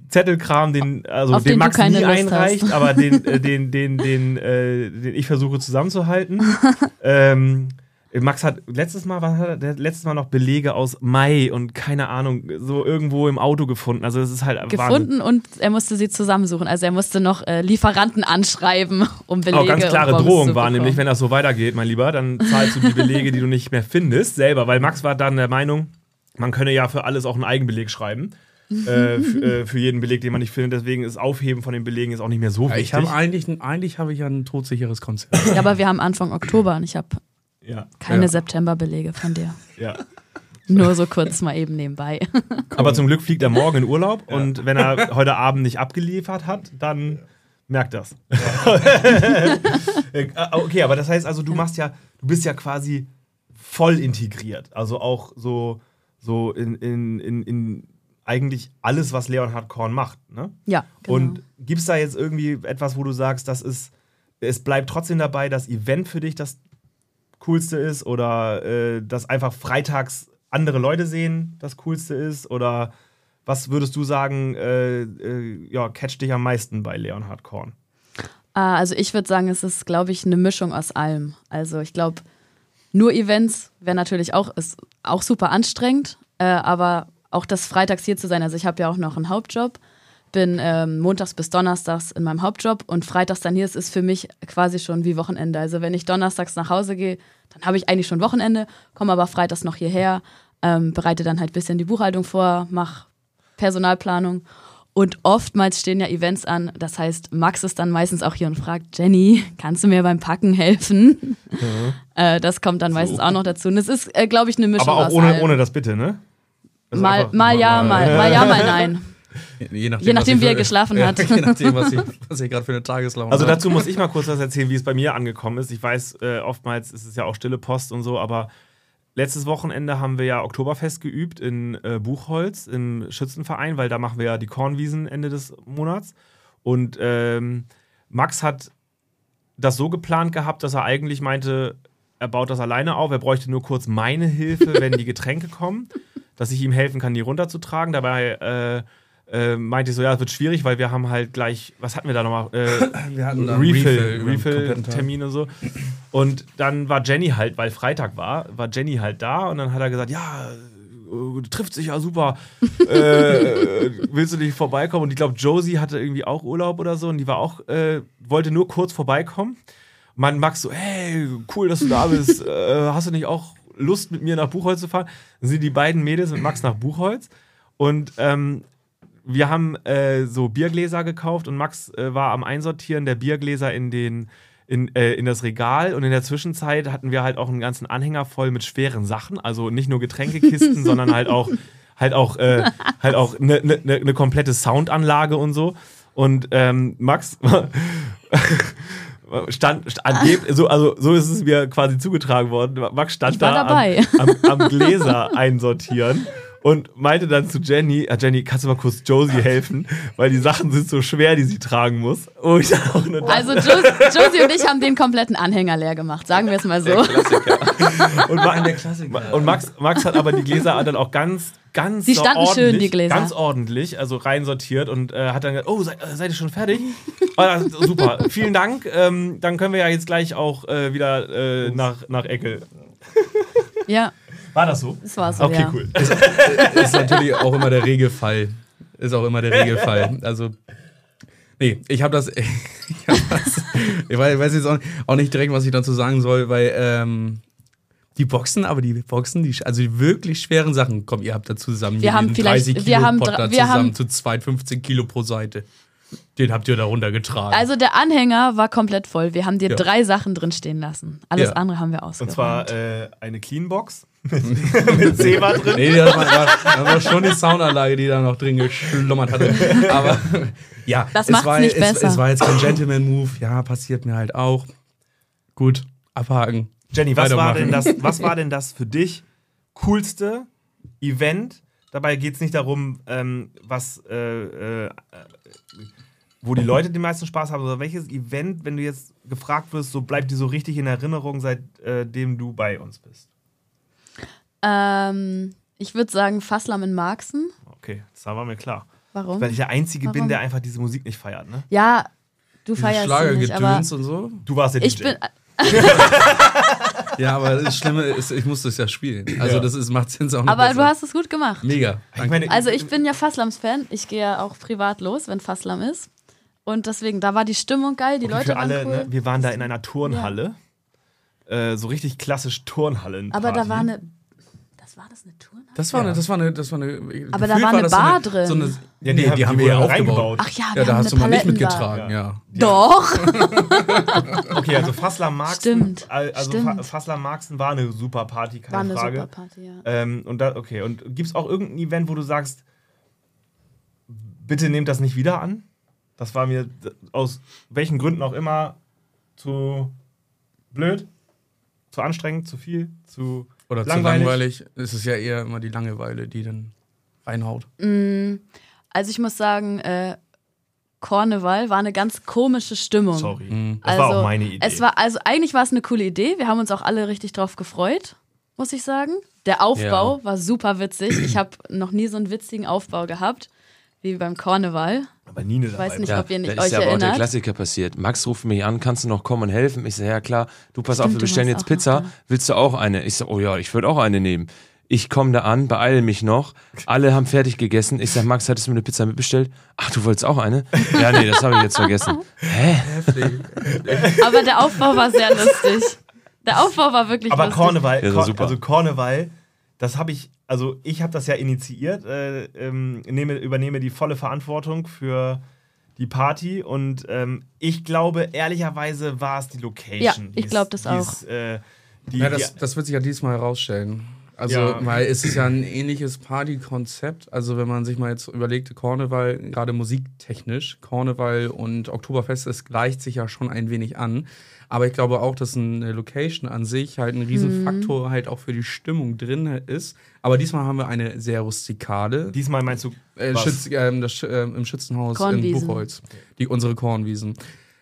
Zettelkram, den, also Auf den den Max nie einreicht, hast. aber den, äh, den, den, den, äh, den ich versuche zusammenzuhalten. ähm, Max hat letztes Mal, was hat er, letztes Mal noch Belege aus Mai und keine Ahnung, so irgendwo im Auto gefunden. Also das ist halt Wahnsinn. Gefunden und er musste sie zusammensuchen. Also er musste noch äh, Lieferanten anschreiben, um Belege Auch ganz klare Bons Drohung zu war nämlich, wenn das so weitergeht, mein Lieber, dann zahlst du die Belege, die du nicht mehr findest, selber. Weil Max war dann der Meinung, man könne ja für alles auch einen Eigenbeleg schreiben. äh, äh, für jeden Beleg, den man nicht findet. Deswegen ist Aufheben von den Belegen ist auch nicht mehr so Ja, wichtig. ich habe eigentlich, eigentlich habe ich ja ein todsicheres Konzept. Ja, aber wir haben Anfang Oktober und ich habe ja, keine Ja. Septemberbelege von dir. ja. Nur so kurz mal eben nebenbei. Aber zum Glück fliegt er morgen in Urlaub und wenn er heute Abend nicht abgeliefert hat, dann merkt das. Äh, okay, aber das heißt also, du machst ja, du bist ja quasi voll integriert. Also auch so, so in, in, in, in eigentlich alles, was Leonhard Korn macht. Ne? Ja, genau. Und gibt es da jetzt irgendwie etwas, wo du sagst, das ist es bleibt trotzdem dabei, dass Event für dich das Coolste ist oder äh, dass einfach freitags andere Leute sehen das Coolste ist? Oder was würdest du sagen, äh, äh, ja, catcht dich am meisten bei Leonhard Korn? Ah, also ich würde sagen, es ist, glaube ich, eine Mischung aus allem. Also ich glaube, nur Events wäre natürlich auch, ist auch super anstrengend, äh, aber auch das freitags hier zu sein. Also ich habe ja auch noch einen Hauptjob, bin ähm, montags bis donnerstags in meinem Hauptjob und freitags dann hier ist, ist für mich quasi schon wie Wochenende. Also wenn ich donnerstags nach Hause gehe, dann habe ich eigentlich schon Wochenende, komme aber freitags noch hierher, ähm, bereite dann halt ein bisschen die Buchhaltung vor, mache Personalplanung und oftmals stehen ja Events an. Das heißt, Max ist dann meistens auch hier und fragt, Jenny, kannst du mir beim Packen helfen? Äh, das kommt dann meistens auch noch dazu. Und es ist, äh, glaube ich, eine Mischung Aber auch ohne, allem. ohne das Bitte, ne? Das mal, einfach- mal ja, mal, mal ja, mal nein. Je nachdem, Je nachdem, wie er geschlafen ja, hat. Je nachdem, was ich, was ich gerade für eine Tageslaune Also dazu muss ich mal kurz was erzählen, wie es bei mir angekommen ist. Ich weiß, äh, oftmals ist es ja auch stille Post und so, aber letztes Wochenende haben wir ja Oktoberfest geübt in äh, Buchholz im Schützenverein, weil da machen wir ja die Kornwiesen Ende des Monats. Und ähm, Max hat das so geplant gehabt, dass er eigentlich meinte, er baut das alleine auf, er bräuchte nur kurz meine Hilfe, wenn die Getränke kommen, dass ich ihm helfen kann, die runterzutragen. Dabei äh, äh, meinte ich so, ja, es wird schwierig, weil wir haben halt gleich, was hatten wir da nochmal? Äh, Wir hatten Refill, über den kompletten Tag. Refill-Termin und so. Und dann war Jenny halt, weil Freitag war, war Jenny halt da und dann hat er gesagt, ja, äh, trifft sich ja super. äh, willst du nicht vorbeikommen? Und ich glaube, Josie hatte irgendwie auch Urlaub oder so und die war auch, äh, wollte nur kurz vorbeikommen. Man Max so, hey, cool, dass du da bist. äh, hast du nicht auch Lust, mit mir nach Buchholz zu fahren? Dann sind die beiden Mädels mit Max nach Buchholz und ähm, wir haben äh, so Biergläser gekauft und Max äh, war am Einsortieren der Biergläser in den in, äh, in das Regal und in der Zwischenzeit hatten wir halt auch einen ganzen Anhänger voll mit schweren Sachen, also nicht nur Getränkekisten, sondern halt auch halt auch äh, halt auch eine ne, ne, ne komplette Soundanlage und so und ähm, Max stand, stand so also so ist es mir quasi zugetragen worden. Max stand da. Am, am, am Gläser einsortieren und meinte dann zu Jenny, ah, Jenny, kannst du mal kurz Josie helfen, weil die Sachen sind so schwer, die sie tragen muss. Und ich auch nur Also Jos Josie und ich haben den kompletten Anhänger leer gemacht, sagen wir es mal so. und, Ma der Klassiker. und Max, Max hat aber die Gläser dann auch ganz, ganz Sie standen schön, ordentlich, die Gläser. ganz ordentlich, also reinsortiert und äh, hat dann gesagt, oh, sei, äh, seid ihr schon fertig? oh, super, vielen Dank. Ähm, dann können wir ja jetzt gleich auch äh, wieder äh, nach, nach Eckel. Ja, War das so? das war so. Okay, ja. cool. ist natürlich auch immer der Regelfall. Ist auch immer der Regelfall. Also, nee, ich habe das, ich, hab das, ich weiß, jetzt auch nicht, auch nicht direkt, was ich dazu sagen soll, weil ähm, die Boxen, aber die Boxen, die, also die wirklich schweren Sachen, komm, ihr habt da zusammen Wir haben vielleicht- 30 wir Kilo haben Pot da wir zusammen haben- zu zweit 15 Kilo pro Seite. Den habt ihr da runtergetragen. Also der Anhänger war komplett voll. Wir haben dir Ja. drei Sachen drin stehen lassen. Alles Ja. andere haben wir Und ausgeräumt. zwar äh, eine Cleanbox mit Zebra drin. Nee, das war, war, das war schon die Soundanlage, die da noch drin geschlummert hatte. Aber ja, Das es, war, nicht es, besser. es war jetzt kein Gentleman-Move. Ja, passiert mir halt auch. Gut, abhaken. Jenny, was war, denn das, was war denn das für dich coolste Event? Dabei geht es nicht darum, ähm, was, äh, äh, wo die Leute den meisten Spaß haben, sondern welches Event, wenn du jetzt gefragt wirst, so bleibt dir so richtig in Erinnerung, seitdem du bei uns bist? Ähm, ich würde sagen Fasslam in Marxen. Okay, das war mir klar. Warum? Weil ich der Einzige bin, Warum? der einfach diese Musik nicht feiert, ne? Ja, du Dieses feierst sie nicht, aber und so. Du warst ich DJ. bin. Ja, aber das Schlimme ist, ich muss das ja spielen. Also Ja. das ist, macht Sinn auch noch Aber besser. du hast es gut gemacht. Mega. ich meine, Also ich bin ja Fasslams-Fan. Ich gehe ja auch privat los, wenn Fasslam ist. Und deswegen, da war die Stimmung geil, die okay, Leute für alle, waren cool. ne, wir waren da in einer Turnhalle. Äh, so richtig klassisch Turnhallen. aber da war eine. Das war das eine Turnhalle? Das war eine, das war eine, das war eine. Aber da war eine das so Bar drin. So eine, Ja, ja, die nee, haben- die haben die wir ja aufgebaut. reingebaut. Ach ja, wir Ja, da haben hast du eine mal nicht mitgetragen, ja. Doch. Okay, also Fassler Marxen. Stimmt, Also stimmt. Fa- Fassler Marxen war eine super Party, keine War eine Frage. super Party, ja. Ähm, und da, okay, und gibt es auch irgendein Event, wo du sagst, bitte nehmt das nicht wieder an? Das war mir aus welchen Gründen auch immer zu blöd, zu anstrengend, zu viel, zu Oder langweilig. zu langweilig. Es ist ja eher immer die Langeweile, die dann reinhaut. Mm, Also ich muss sagen, äh, Karneval war eine ganz komische Stimmung. Sorry. Das Also, war auch meine Idee. Es war, also eigentlich war es eine coole Idee. Wir haben uns auch alle richtig drauf gefreut, muss ich sagen. Der Aufbau war super witzig. Ich habe noch nie so einen witzigen Aufbau gehabt wie beim Karneval. aber nie eine Ich weiß dabei. nicht, Ja, ob ihr da nicht ist euch ja aber auch der. Klassiker passiert. Max ruft mich an, kannst du noch kommen und helfen? Ich sage, ja klar, du pass auf, Stimmt, wir du bestellen jetzt Pizza. da. Willst du auch eine? Ich sage, oh ja, ich würde auch eine nehmen. Ich komme da an, beeile mich noch. Alle haben fertig gegessen. Ich sage, Max, hattest du mir eine Pizza mitbestellt? Ach, du wolltest auch eine? Ja, nee, das habe ich jetzt vergessen. Hä? Aber der Aufbau war sehr lustig. Der Aufbau war wirklich Aber lustig. Karneval, Ja, Kor- super. also Karneval, das habe ich, also ich habe das ja initiiert, äh, ähm, nehme, übernehme die volle Verantwortung für die Party und ähm, ich glaube, ehrlicherweise war es die Location. Ja, ich ist- glaub das Ist, äh, die, Ja, das, das wird sich ja diesmal herausstellen. Also, Ja. weil es ist ja ein ähnliches Partykonzept. Also, wenn man sich mal jetzt überlegt, Karneval, gerade musiktechnisch, Karneval und Oktoberfest, es gleicht sich ja schon ein wenig an. Aber ich glaube auch, dass eine Location an sich halt ein Riesenfaktor halt auch für die Stimmung drin ist. Aber diesmal haben wir eine sehr rustikale. diesmal meinst du Äh, was? Schütz, ähm, das, ähm, Im Schützenhaus in Kornwiesen. Buchholz. Die, unsere Kornwiesen.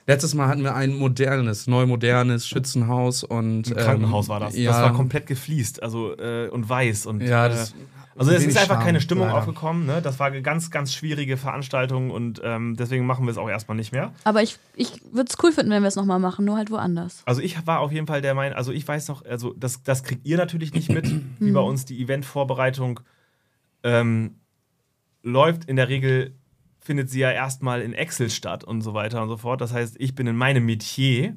Letztes Mal hatten wir ein modernes, neu modernes Schützenhaus und. Ein Krankenhaus ähm, war das. Ja, Das war komplett gefliest, also äh, und weiß und Ja, äh, das. Also es ist einfach Charme, keine Stimmung leider. aufgekommen. Ne? Das war eine ganz, ganz schwierige Veranstaltung und ähm, deswegen machen wir es auch erstmal nicht mehr. Aber ich, ich würde es cool finden, wenn wir es nochmal machen, nur halt woanders. Also ich war auf jeden Fall der Meinung, also ich weiß noch, also das, das kriegt ihr natürlich nicht mit, wie bei uns die Eventvorbereitung ähm, läuft. In der Regel findet sie ja erstmal in Excel statt und so weiter und so fort. Das heißt, ich bin in meinem Metier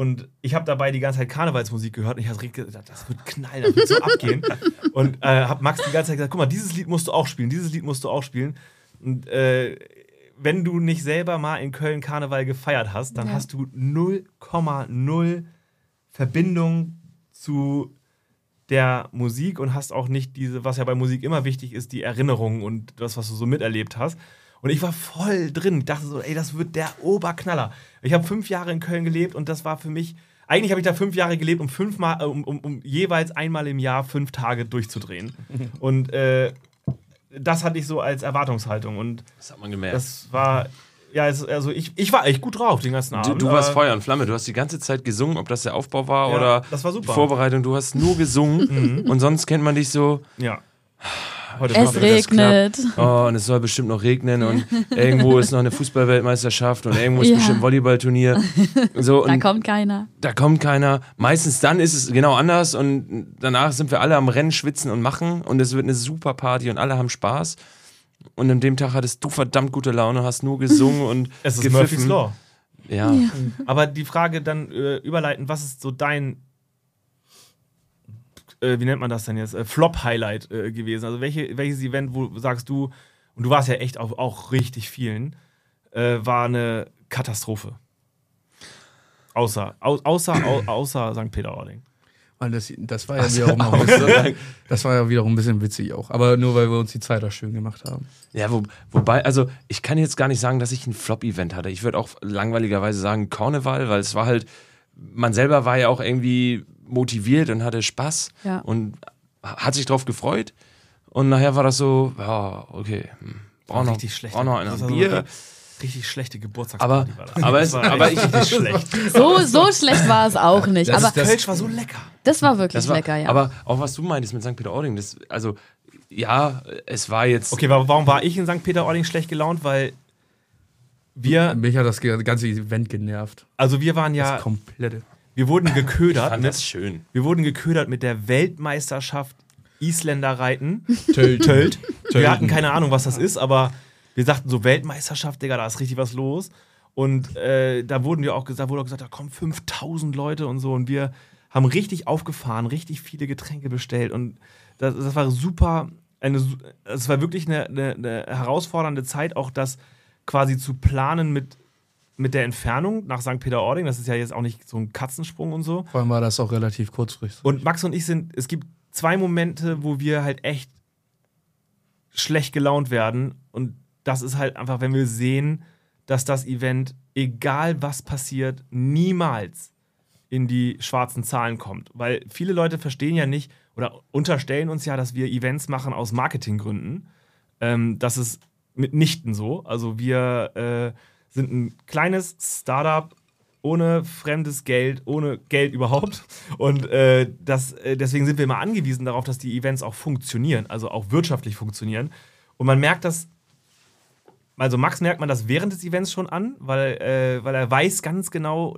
und ich habe dabei die ganze Zeit Karnevalsmusik gehört und ich habe gedacht, das wird knallen, das wird so abgehen. Und äh, habe Max die ganze Zeit gesagt, guck mal, dieses Lied musst du auch spielen, dieses Lied musst du auch spielen. Und äh, wenn du nicht selber mal in Köln Karneval gefeiert hast, dann Ja. hast du 0,0 Verbindung zu der Musik und hast auch nicht diese, was ja bei Musik immer wichtig ist, die Erinnerung und das, was du so miterlebt hast. Und ich war voll drin. Ich dachte so, ey, das wird der Oberknaller. Ich habe fünf Jahre in Köln gelebt und das war für mich. Eigentlich habe ich da fünf Jahre gelebt, um fünfmal, um, um, um jeweils einmal im Jahr fünf Tage durchzudrehen. Und äh, das hatte ich so als Erwartungshaltung. Und Das hat man gemerkt. das war, ja, also ich, ich war echt gut drauf den ganzen Du, Abend. du warst aber- Feuer und Flamme. Du hast die ganze Zeit gesungen, ob das der Aufbau war Ja, oder das war super. die Vorbereitung. Du hast nur gesungen und sonst kennt man dich so. Ja. Heute Es regnet. Oh, und es soll bestimmt noch regnen und irgendwo ist noch eine Fußballweltmeisterschaft und irgendwo ist Ja. bestimmt ein Volleyballturnier. So, Da und kommt keiner. da kommt keiner. Meistens dann ist es genau anders und danach sind wir alle am Rennen, schwitzen und machen und es wird eine super Party und alle haben Spaß. Und an dem Tag hattest du verdammt gute Laune, hast nur gesungen und Es ist gepfiffen. Murphy's Law. Ja. Aber die Frage dann äh, überleiten, was ist so dein, äh, wie nennt man das denn jetzt, äh, Flop-Highlight äh, gewesen? Also welche, welches Event, wo sagst du, und du warst ja echt auf auch richtig vielen, äh, war eine Katastrophe. Außer, au, außer, au, außer St. Peter-Ording. Weil das, das war ja wiederum auch, das war ja wiederum ein bisschen witzig auch. Aber nur weil wir uns die Zeit auch schön gemacht haben. Ja, wo, wobei, also ich kann jetzt gar nicht sagen, dass ich ein Flop-Event hatte. Ich würde auch langweiligerweise sagen Karneval, weil es war halt, man selber war ja auch irgendwie motiviert und hatte Spaß Ja. und hat sich drauf gefreut. Und nachher war das so, ja, okay, hm, brauch noch, richtig schlecht. brauch noch so Bier. Richtig schlechte Aber, Geburtstagsparty war das. aber, es, war aber ich, richtig schlecht. So, so schlecht war es auch nicht. Das aber das- Kölsch war so lecker. das war wirklich das war, lecker, ja. aber auch was du meintest mit St. Peter-Ording, das, also, ja, es war jetzt, Okay, wa- warum war ich in St. Peter-Ording schlecht gelaunt? Weil wir, Mich hat das ganze Event genervt. also wir waren ja, Das komplette. Wir wurden ich geködert fand mit das schön. Wir wurden geködert mit der Weltmeisterschaft Isländer reiten. Tölt. Tölt. Wir hatten keine Ahnung, was das ist, aber wir sagten so Weltmeisterschaft, Digga, da ist richtig was los. Und äh, da wurden wir auch gesagt, wurde auch gesagt, da kommen 5000 Leute und so. Und wir haben richtig aufgefahren, richtig viele Getränke bestellt. Und das, das war super, eine, es war wirklich eine, eine, eine herausfordernde Zeit, auch das quasi zu planen mit, mit der Entfernung nach St. Peter-Ording. Das ist ja jetzt auch nicht so ein Katzensprung und so. Vor allem war das auch relativ kurzfristig. Und Max und ich sind, es gibt zwei Momente, wo wir halt echt schlecht gelaunt werden. Und das ist halt einfach, wenn wir sehen, dass das Event, egal was passiert, niemals in die schwarzen Zahlen kommt. Weil viele Leute verstehen ja nicht oder unterstellen uns ja, dass wir Events machen aus Marketinggründen. Ähm, das ist mitnichten so. Also wir äh, sind ein kleines Startup ohne fremdes Geld, ohne Geld überhaupt. Und äh, das, äh, deswegen sind wir immer angewiesen darauf, dass die Events auch funktionieren, also auch wirtschaftlich funktionieren. Und man merkt das, also Max merkt man das während des Events schon an, weil, äh, weil er weiß ganz genau,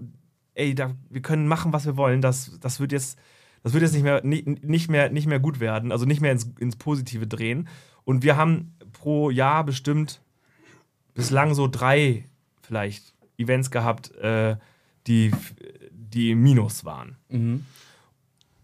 ey, da, wir können machen, was wir wollen. Das, das wird jetzt, das wird jetzt nicht mehr, nicht, mehr, nicht mehr gut werden, also nicht mehr ins, ins Positive drehen. Und wir haben pro Jahr bestimmt bislang so drei vielleicht Events gehabt, äh, die, die im Minus waren.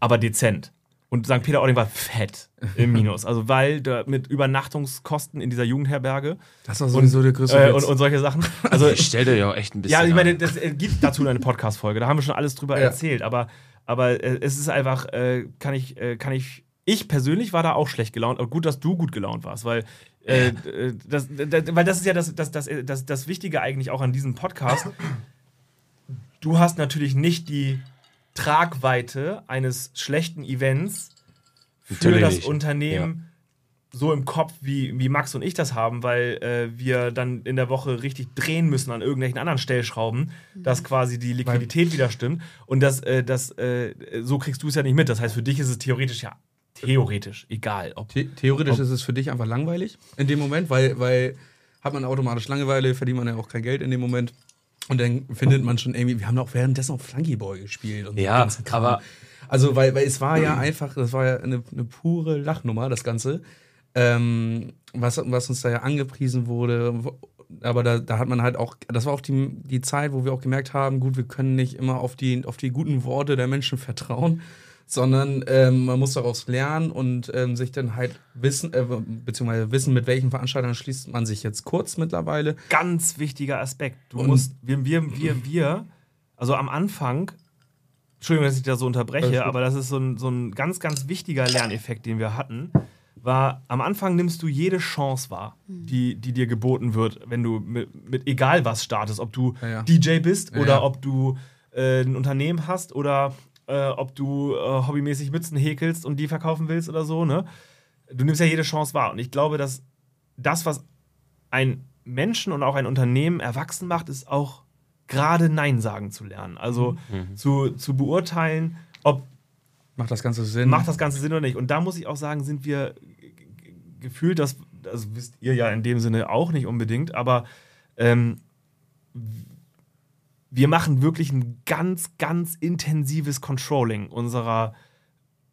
Aber dezent. Und St. Peter-Ording war fett im Minus. Also, weil da mit Übernachtungskosten in dieser Jugendherberge Das war sowieso der größte äh, und, und solche Sachen. Also, Ich stell dir ja auch echt ein bisschen. ja, ich meine, das äh, gibt dazu eine Podcast-Folge. Da haben wir schon alles drüber Ja. erzählt. Aber, aber äh, es ist einfach, äh, kann ich, äh, kann ich. Ich persönlich war da auch schlecht gelaunt, aber gut, dass du gut gelaunt warst, weil, äh, äh, das, das, weil das ist ja das, das, das, das, das Wichtige eigentlich auch an diesem Podcast. Du hast natürlich nicht die Tragweite eines schlechten Events für Natürlich das nicht. Unternehmen so im Kopf, wie, wie Max und ich das haben, weil äh, wir dann in der Woche richtig drehen müssen an irgendwelchen anderen Stellschrauben, dass quasi die Liquidität wieder stimmt. Und das, äh, das, äh, so kriegst du es ja nicht mit. Das heißt, für dich ist es theoretisch ja theoretisch egal, ob The theoretisch ist es für dich einfach langweilig in dem Moment, weil, weil hat man automatisch Langeweile, verdient man ja auch kein Geld in dem Moment. Und dann findet man schon irgendwie, wir haben auch währenddessen auch Flunky Boy gespielt. Und Ja, aber- Also, weil, weil es war ja einfach, das war ja eine, eine pure Lachnummer, das Ganze. Ähm, was, was uns da ja angepriesen wurde. Aber da, da hat man halt auch, das war auch die, die Zeit, wo wir auch gemerkt haben, gut, wir können nicht immer auf die, auf die guten Worte der Menschen vertrauen, sondern ähm, man muss daraus lernen und ähm, sich dann halt wissen, äh, beziehungsweise wissen, mit welchen Veranstaltern schließt man sich jetzt kurz mittlerweile. ganz wichtiger Aspekt. Du Und- musst, wir, wir, wir, wir, also am Anfang, Entschuldigung, dass ich da so unterbreche, aber das ist so ein, so ein ganz, ganz wichtiger Lerneffekt, den wir hatten, war, am Anfang nimmst du jede Chance wahr, die, die dir geboten wird, wenn du mit, mit egal was startest, ob du Ja, ja. DJ bist Ja, oder ja. ob du äh, ein Unternehmen hast oder äh, ob du äh, hobbymäßig Mützen häkelst und die verkaufen willst oder so, ne? Du nimmst ja jede Chance wahr. Und ich glaube, dass das, was ein Menschen und auch ein Unternehmen erwachsen macht, ist auch gerade Nein sagen zu lernen. Also zu, zu beurteilen, ob Macht das Ganze Sinn? macht das Ganze Sinn oder nicht. Und da muss ich auch sagen, sind wir gefühlt, das, das wisst ihr ja in dem Sinne auch nicht unbedingt, aber ähm, wir machen wirklich ein ganz, ganz intensives Controlling unserer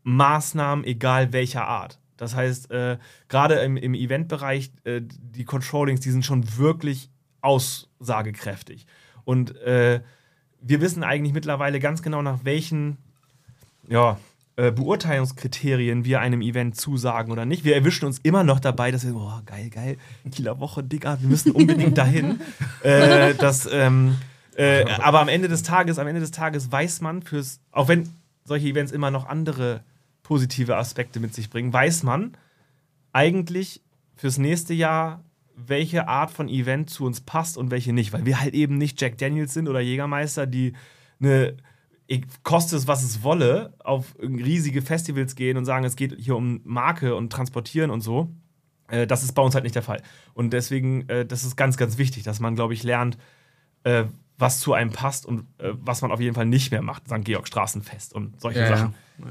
Maßnahmen, egal welcher Art. Das heißt, äh, gerade im, im Eventbereich, äh, die Controllings, die sind schon wirklich aussagekräftig. Und äh, wir wissen eigentlich mittlerweile ganz genau, nach welchen ja, äh, Beurteilungskriterien wir einem Event zusagen oder nicht. Wir erwischen uns immer noch dabei, dass wir, oh, geil, geil, Kieler Woche, Digga, wir müssen unbedingt dahin. äh, das, ähm, äh, aber am Ende des Tages, am Ende des Tages weiß man fürs, auch wenn solche Events immer noch andere positive Aspekte mit sich bringen, weiß man eigentlich fürs nächste Jahr, welche Art von Event zu uns passt und welche nicht, weil wir halt eben nicht Jack Daniels sind oder Jägermeister, die eine koste es, was es wolle, auf riesige Festivals gehen und sagen, es geht hier um Marke und Transportieren und so. Äh, das ist bei uns halt nicht der Fall. Und deswegen, äh, das ist ganz, ganz wichtig, dass man, glaube ich, lernt, äh, was zu einem passt und äh, was man auf jeden Fall nicht mehr macht. St. Georg Straßenfest und solche ja, Sachen. ja.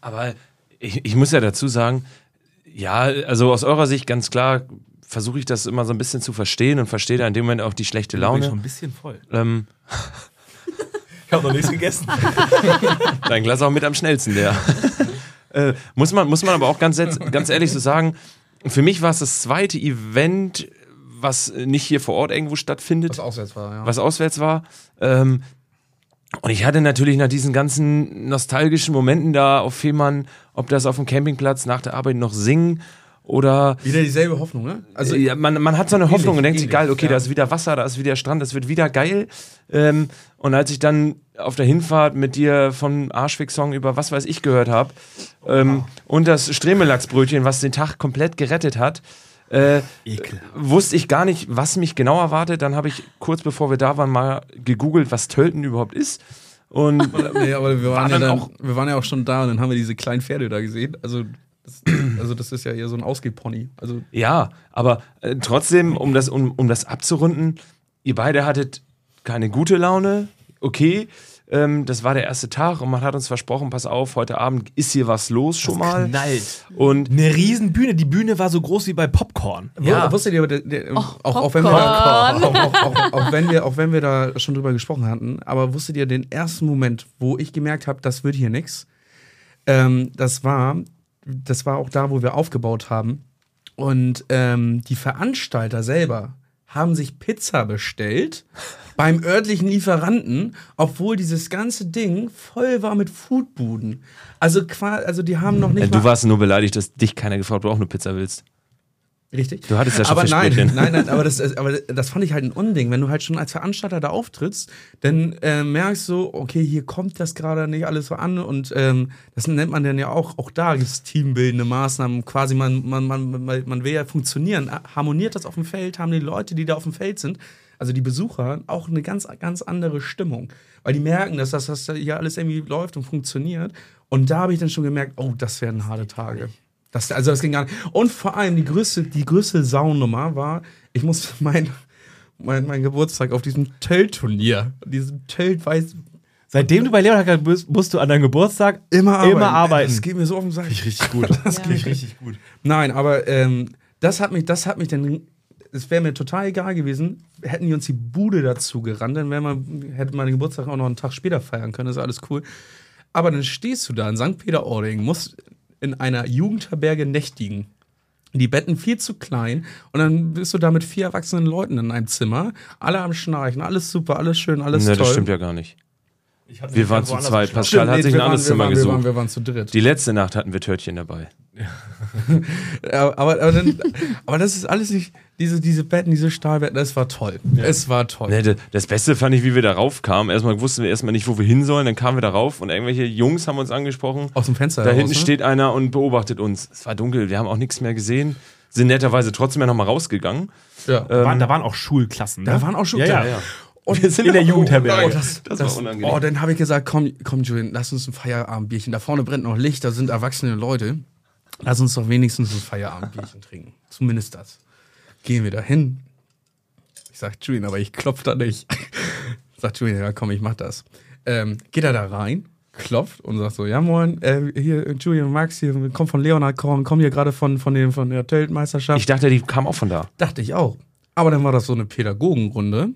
Aber ich, ich muss ja dazu sagen, ja, also aus eurer Sicht ganz klar versuche ich das immer so ein bisschen zu verstehen und verstehe da in dem Moment auch die schlechte Ich bin schon Laune. ein bisschen voll. Ähm, Ich habe noch nichts gegessen. dein Glas auch mit am schnellsten, der. äh, muss, man, muss man aber auch ganz, ganz ehrlich so sagen, für mich war es das zweite Event, was nicht hier vor Ort irgendwo stattfindet. Was auswärts war, ja. was auswärts war. Ähm, und ich hatte natürlich nach diesen ganzen nostalgischen Momenten da auf Fehmarn, ob das auf dem Campingplatz nach der Arbeit noch singen oder Wieder dieselbe Hoffnung, ne? also ja, man, man hat so eine Hoffnung und denkt sich, ähnlich, geil, okay, ja. da ist wieder Wasser, da ist wieder Strand, das wird wieder geil. Ähm, und als ich dann auf der Hinfahrt mit dir von Arschwig-Song über was weiß ich gehört habe ähm, und das Stremelachsbrötchen, was den Tag komplett gerettet hat, äh, wusste ich gar nicht, was mich genau erwartet. Dann habe ich kurz bevor wir da waren mal gegoogelt, was Tölten überhaupt ist. Und Nee, aber wir waren, War ja dann, auch- wir waren ja auch schon da und dann haben wir diese kleinen Pferde da gesehen. Also das, also das ist ja eher so ein Ausgehpony. Also ja, aber äh, trotzdem, um das, um, um das abzurunden, ihr beide hattet keine gute Laune, okay. Ähm, das war der erste Tag und man hat uns versprochen, pass auf, heute Abend ist hier was los schon mal. knallt. Und Eine riesen Bühne. Die Bühne war so groß wie bei Popcorn. Ja. Wusstet ihr, auch, auch, wenn wir da, auch, auch, auch, auch, wenn wir, auch wenn wir da schon drüber gesprochen hatten, aber wusstet ihr den ersten Moment, wo ich gemerkt habe, das wird hier nix? Ähm, das war, das war auch da, wo wir aufgebaut haben. Und ähm, die Veranstalter selber haben sich Pizza bestellt beim örtlichen Lieferanten, obwohl dieses ganze Ding voll war mit Foodbuden. Also, also die haben noch nicht du warst nur beleidigt, dass dich keiner gefragt hat, ob du auch eine Pizza willst. Richtig. Du hattest ja schon aber nein, nein, nein, aber das, aber das fand ich halt ein Unding. Wenn du halt schon als Veranstalter da auftrittst, dann äh, merkst du, okay, hier kommt das gerade nicht alles so an und ähm, das nennt man dann ja auch, auch da gibt es teambildende Maßnahmen. Quasi, man, man, man, man will ja funktionieren. Harmoniert das auf dem Feld, haben die Leute, die da auf dem Feld sind, also die Besucher, auch eine ganz, ganz andere Stimmung. Weil die merken, dass das, das hier alles irgendwie läuft und funktioniert. Und da habe ich dann schon gemerkt, oh, das werden harte Tage. Das, also das ging gar nicht. Und vor allem die größte, die größte Saunummer war, ich musste mein, mein, mein Geburtstag auf diesem Tell-Turnier, diesem Tell weiß Seitdem du bei Leonhard bist, musst du an deinem Geburtstag immer arbeiten. Immer arbeiten. Das geht mir so auf den Sack. richtig gut. Das Ja. klingt richtig gut. Nein, aber ähm, das hat mich, das hat mich dann, es wäre mir total egal gewesen, hätten die uns die Bude dazu gerannt, dann man, hätte man den Geburtstag auch noch einen Tag später feiern können, das ist alles cool. Aber dann stehst du da in St. Peter-Ording, musst in einer Jugendherberge nächtigen. Die Betten viel zu klein und dann bist du da mit vier erwachsenen Leuten in einem Zimmer, alle am Schnarchen, alles super, alles schön, alles Ne, toll. das stimmt ja gar nicht. Wir waren zu zweit. Pascal Stimmt, hat nee, sich ein anderes wir Zimmer waren, wir gesucht. waren, wir waren zu dritt. Die letzte Nacht hatten wir Törtchen dabei. Ja, aber, aber, dann, aber das ist alles nicht, diese, diese Betten, diese Stahlbetten, das war toll. Es war toll. Ne, das- Beste fand ich, wie wir da raufkamen. Erstmal wussten wir erstmal nicht, wo wir hin sollen. Dann kamen wir da rauf und irgendwelche Jungs haben uns angesprochen. Aus dem Fenster Da heraus, hinten ne? steht einer und beobachtet uns. Es war dunkel, wir haben auch nichts mehr gesehen. Sind netterweise trotzdem ja nochmal rausgegangen. Ja. Da waren, da waren auch Schulklassen. Da ne? waren auch Ja, ja. ja. Und Wir sind in der Jugendherberge. Oh, das, Das das, war unangenehm. Oh, dann habe ich gesagt, komm, komm, Julian, lass uns ein Feierabendbierchen. Da vorne brennt noch Licht, da sind erwachsene Leute. Lass uns doch wenigstens ein Feierabendbierchen trinken. Zumindest das. Gehen wir da hin. Ich sag, Julian, aber ich klopf da nicht. sagt Julian, ja komm, ich mach das. Ähm, geht er da rein, klopft und sagt so, ja moin, äh, hier, Julian, Max, hier, kommt von Leonard Korn, komm hier gerade von, von, dem, von der Teltmeisterschaft. Ich dachte, die kam auch von da. Dachte ich auch. Aber dann war das so eine Pädagogenrunde,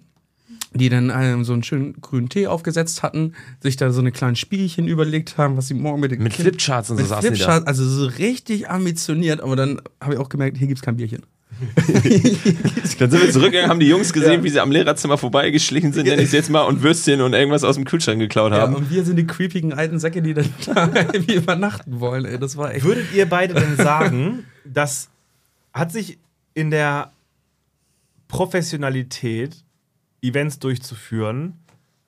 die dann ähm, so einen schönen grünen Tee aufgesetzt hatten, sich da so eine kleinen Spielchen überlegt haben, was sie morgen mit den Mit Flipcharts und so saßen die da. Flipchart, also so richtig ambitioniert, aber dann habe ich auch gemerkt, hier gibt's kein Bierchen. Dann sind wir zurückgegangen, haben die Jungs gesehen, wie sie am Lehrerzimmer vorbeigeschlichen sind, nenne ich es jetzt mal, und Würstchen und irgendwas aus dem Kühlschrank geklaut Ja, haben. und wir sind die creepigen alten Säcke, die dann da irgendwie übernachten wollen. Ey, das war echt. Würdet ihr beide denn sagen, dass hat sich in der Professionalität, Events durchzuführen,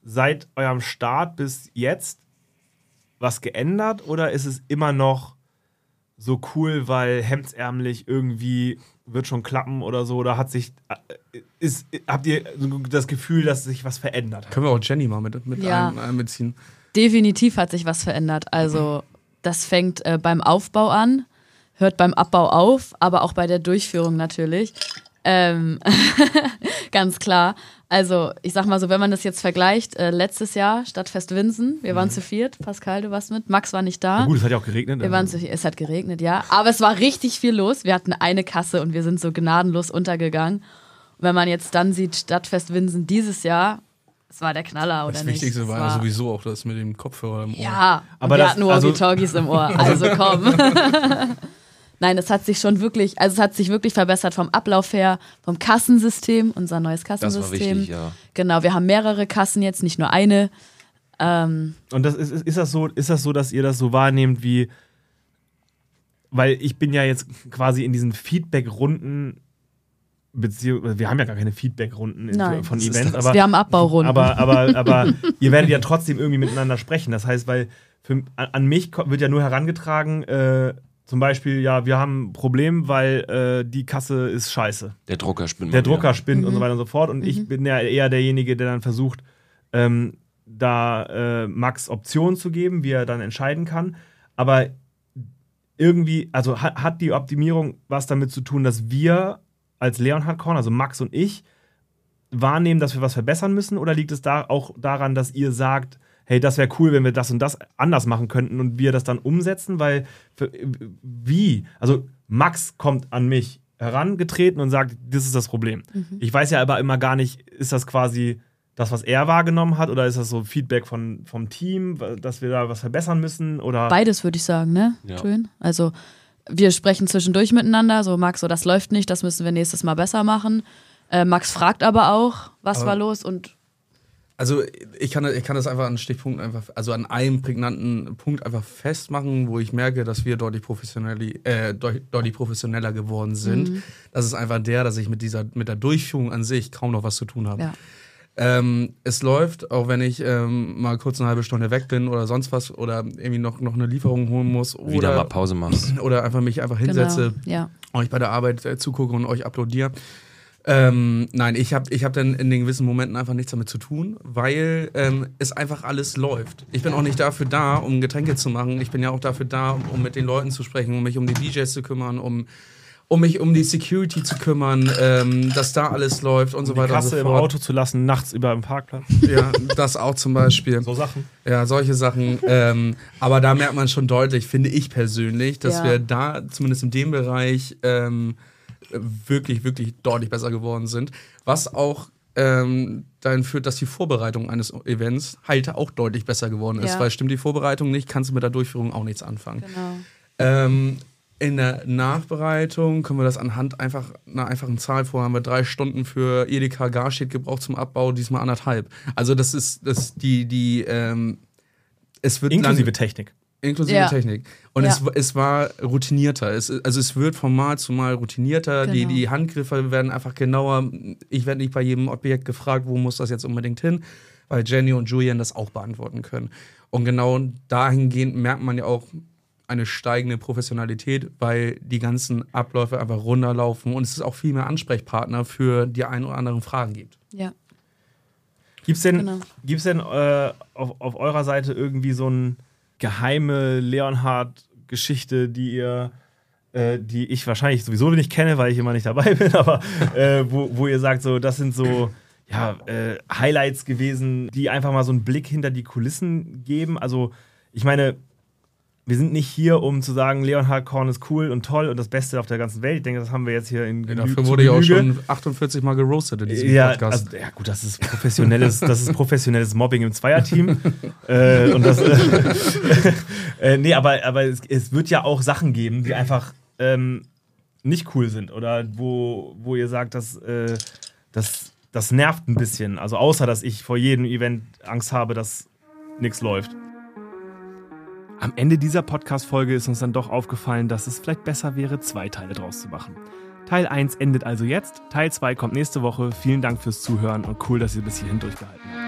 seit eurem Start bis jetzt was geändert oder ist es immer noch so cool, weil hemdsärmlich irgendwie wird schon klappen oder so? Oder hat sich, äh, ist, habt ihr das Gefühl, dass sich was verändert hat? Können wir auch Jenny mal mit, mit Ja. ein, einbeziehen? Definitiv hat sich was verändert. Also, das fängt äh, beim Aufbau an, hört beim Abbau auf, aber auch bei der Durchführung natürlich. Ähm, ganz klar. Also, ich sag mal so, wenn man das jetzt vergleicht, äh, letztes Jahr Stadtfest Winsen, wir waren zu viert, Pascal, du warst mit, Max war nicht da. Gut, es hat ja auch geregnet. Wir waren zu viel, es hat geregnet, ja. Aber es war richtig viel los. Wir hatten eine Kasse und wir sind so gnadenlos untergegangen. Und wenn man jetzt dann sieht, Stadtfest Winsen dieses Jahr, es war der Knaller, oder Das nicht? Wichtigste Es war ja sowieso auch das mit dem Kopfhörer im Ohr. Ja, Aber wir das- hatten also- Walkie-Talkies im Ohr, also komm. Nein, es hat sich schon wirklich, also es hat sich wirklich verbessert vom Ablauf her, vom Kassensystem, unser neues Das war Kassensystem. wichtig, ja. Genau, wir haben mehrere Kassen jetzt, nicht nur eine. Ähm, Und das ist, ist, das so, ist das so, dass ihr das so wahrnehmt wie, weil ich bin ja jetzt quasi in diesen Feedback-Runden, beziehungsweise wir haben ja gar keine Feedback-Runden von Events, aber, wir haben Abbaurunden. aber, aber, aber ihr werdet ja trotzdem irgendwie miteinander sprechen. Das heißt, weil für, an, mich wird ja nur herangetragen, äh, zum Beispiel, ja, wir haben ein Problem, weil äh, die Kasse ist scheiße. Der Drucker spinnt Der. Drucker spinnt und so weiter und so fort. Und ich bin ja eher derjenige, der dann versucht, ähm, da äh, Max Optionen zu geben, wie er dann entscheiden kann. Aber irgendwie, also hat, hat die Optimierung was damit zu tun, dass wir als Leonhard Korn, also Max und ich, wahrnehmen, dass wir was verbessern müssen? Oder liegt es da auch daran, dass ihr sagt, hey, das wäre cool, wenn wir das und das anders machen könnten und wir das dann umsetzen? Weil, für, wie? Also, Max kommt an mich herangetreten und sagt, das ist das Problem. Ich weiß ja aber immer gar nicht, ist das quasi das, was er wahrgenommen hat, oder ist das so Feedback von, vom Team, dass wir da was verbessern müssen? Oder Beides würde ich sagen, ne? Ja. Julian? Also wir sprechen zwischendurch miteinander, so Max, so das läuft nicht, das müssen wir nächstes Mal besser machen. Äh, Max fragt aber auch, was Aber- war los und Also ich kann, ich kann das einfach an Stichpunkt einfach, also an einem prägnanten Punkt einfach festmachen, wo ich merke, dass wir deutlich, professionell, äh, deut- deutlich professioneller geworden sind. Das ist einfach der, dass ich mit dieser, mit der Durchführung an sich kaum noch was zu tun habe. ja. Ähm, es läuft, auch wenn ich ähm, mal kurz eine halbe Stunde weg bin oder sonst was oder irgendwie noch, noch eine Lieferung holen muss Wieder mal oder, Pause machst. oder einfach mich einfach hinsetze, Genau. Ja. euch bei der Arbeit äh, zugucke und euch applaudiere. Ähm, nein, ich habe ich hab dann in den gewissen Momenten einfach nichts damit zu tun, weil ähm, es einfach alles läuft. Ich bin auch nicht dafür da, um Getränke zu machen. Ich bin ja auch dafür da, um, um mit den Leuten zu sprechen, um mich um die DJs zu kümmern, um, um mich um die Security zu kümmern, ähm, dass da alles läuft und so die weiter und Kasse so im fort. Auto zu lassen, nachts über im Parkplatz. Ja, das auch zum Beispiel. So Sachen. Ja, solche Sachen. ähm, aber da merkt man schon deutlich, finde ich persönlich, dass Ja. wir da zumindest in dem Bereich ähm, wirklich, wirklich deutlich besser geworden sind. Was auch ähm, dahin führt, dass die Vorbereitung eines Events halt auch deutlich besser geworden ist. Ja. Weil stimmt die Vorbereitung nicht, kannst du mit der Durchführung auch nichts anfangen. Genau. Ähm, in der Nachbereitung können wir das anhand einfach einer einfachen Zahl vor. Haben wir drei Stunden für Edeka Garstedt gebraucht zum Abbau, diesmal anderthalb. Also das ist das die die ähm, es wird Inklusive Technik. Inklusive Ja. Technik und Ja. es, es war routinierter. Es, also es wird von Mal zu Mal routinierter. Die Genau. die Handgriffe werden einfach genauer. Ich werde nicht bei jedem Objekt gefragt, wo muss das jetzt unbedingt hin, weil Jenny und Julian das auch beantworten können. Und genau dahingehend merkt man ja auch eine steigende Professionalität, weil die ganzen Abläufe einfach runterlaufen und es ist auch viel mehr Ansprechpartner für die ein oder anderen Fragen gibt. Ja. Gibt's denn, Genau. gibt's denn äh, auf, auf eurer Seite irgendwie so eine geheime Leonhard-Geschichte, die ihr, äh, die ich wahrscheinlich sowieso nicht kenne, weil ich immer nicht dabei bin, aber äh, wo, wo ihr sagt, so, das sind so ja, äh, Highlights gewesen, die einfach mal so einen Blick hinter die Kulissen geben? Also, ich meine, wir sind nicht hier, um zu sagen, Leonhard Korn ist cool und toll und das Beste auf der ganzen Welt. Ich denke, das haben wir jetzt hier in Genü Dafür wurde ich auch schon 48 Mal geroastet in diesem Ja, Podcast. also, ja, gut, das ist professionelles, das ist professionelles Mobbing im Zweierteam. äh, und das, äh, äh, nee, aber, aber es, es wird ja auch Sachen geben, die einfach ähm, nicht cool sind oder wo, wo ihr sagt, dass, äh, das, das nervt ein bisschen. Also außer, dass ich vor jedem Event Angst habe, dass nichts läuft. Am Ende dieser Podcast-Folge ist uns dann doch aufgefallen, dass es vielleicht besser wäre, zwei Teile draus zu machen. Teil 1 endet also jetzt, Teil 2 kommt nächste Woche. Vielen Dank fürs Zuhören und cool, dass ihr bis hierhin durchgehalten habt.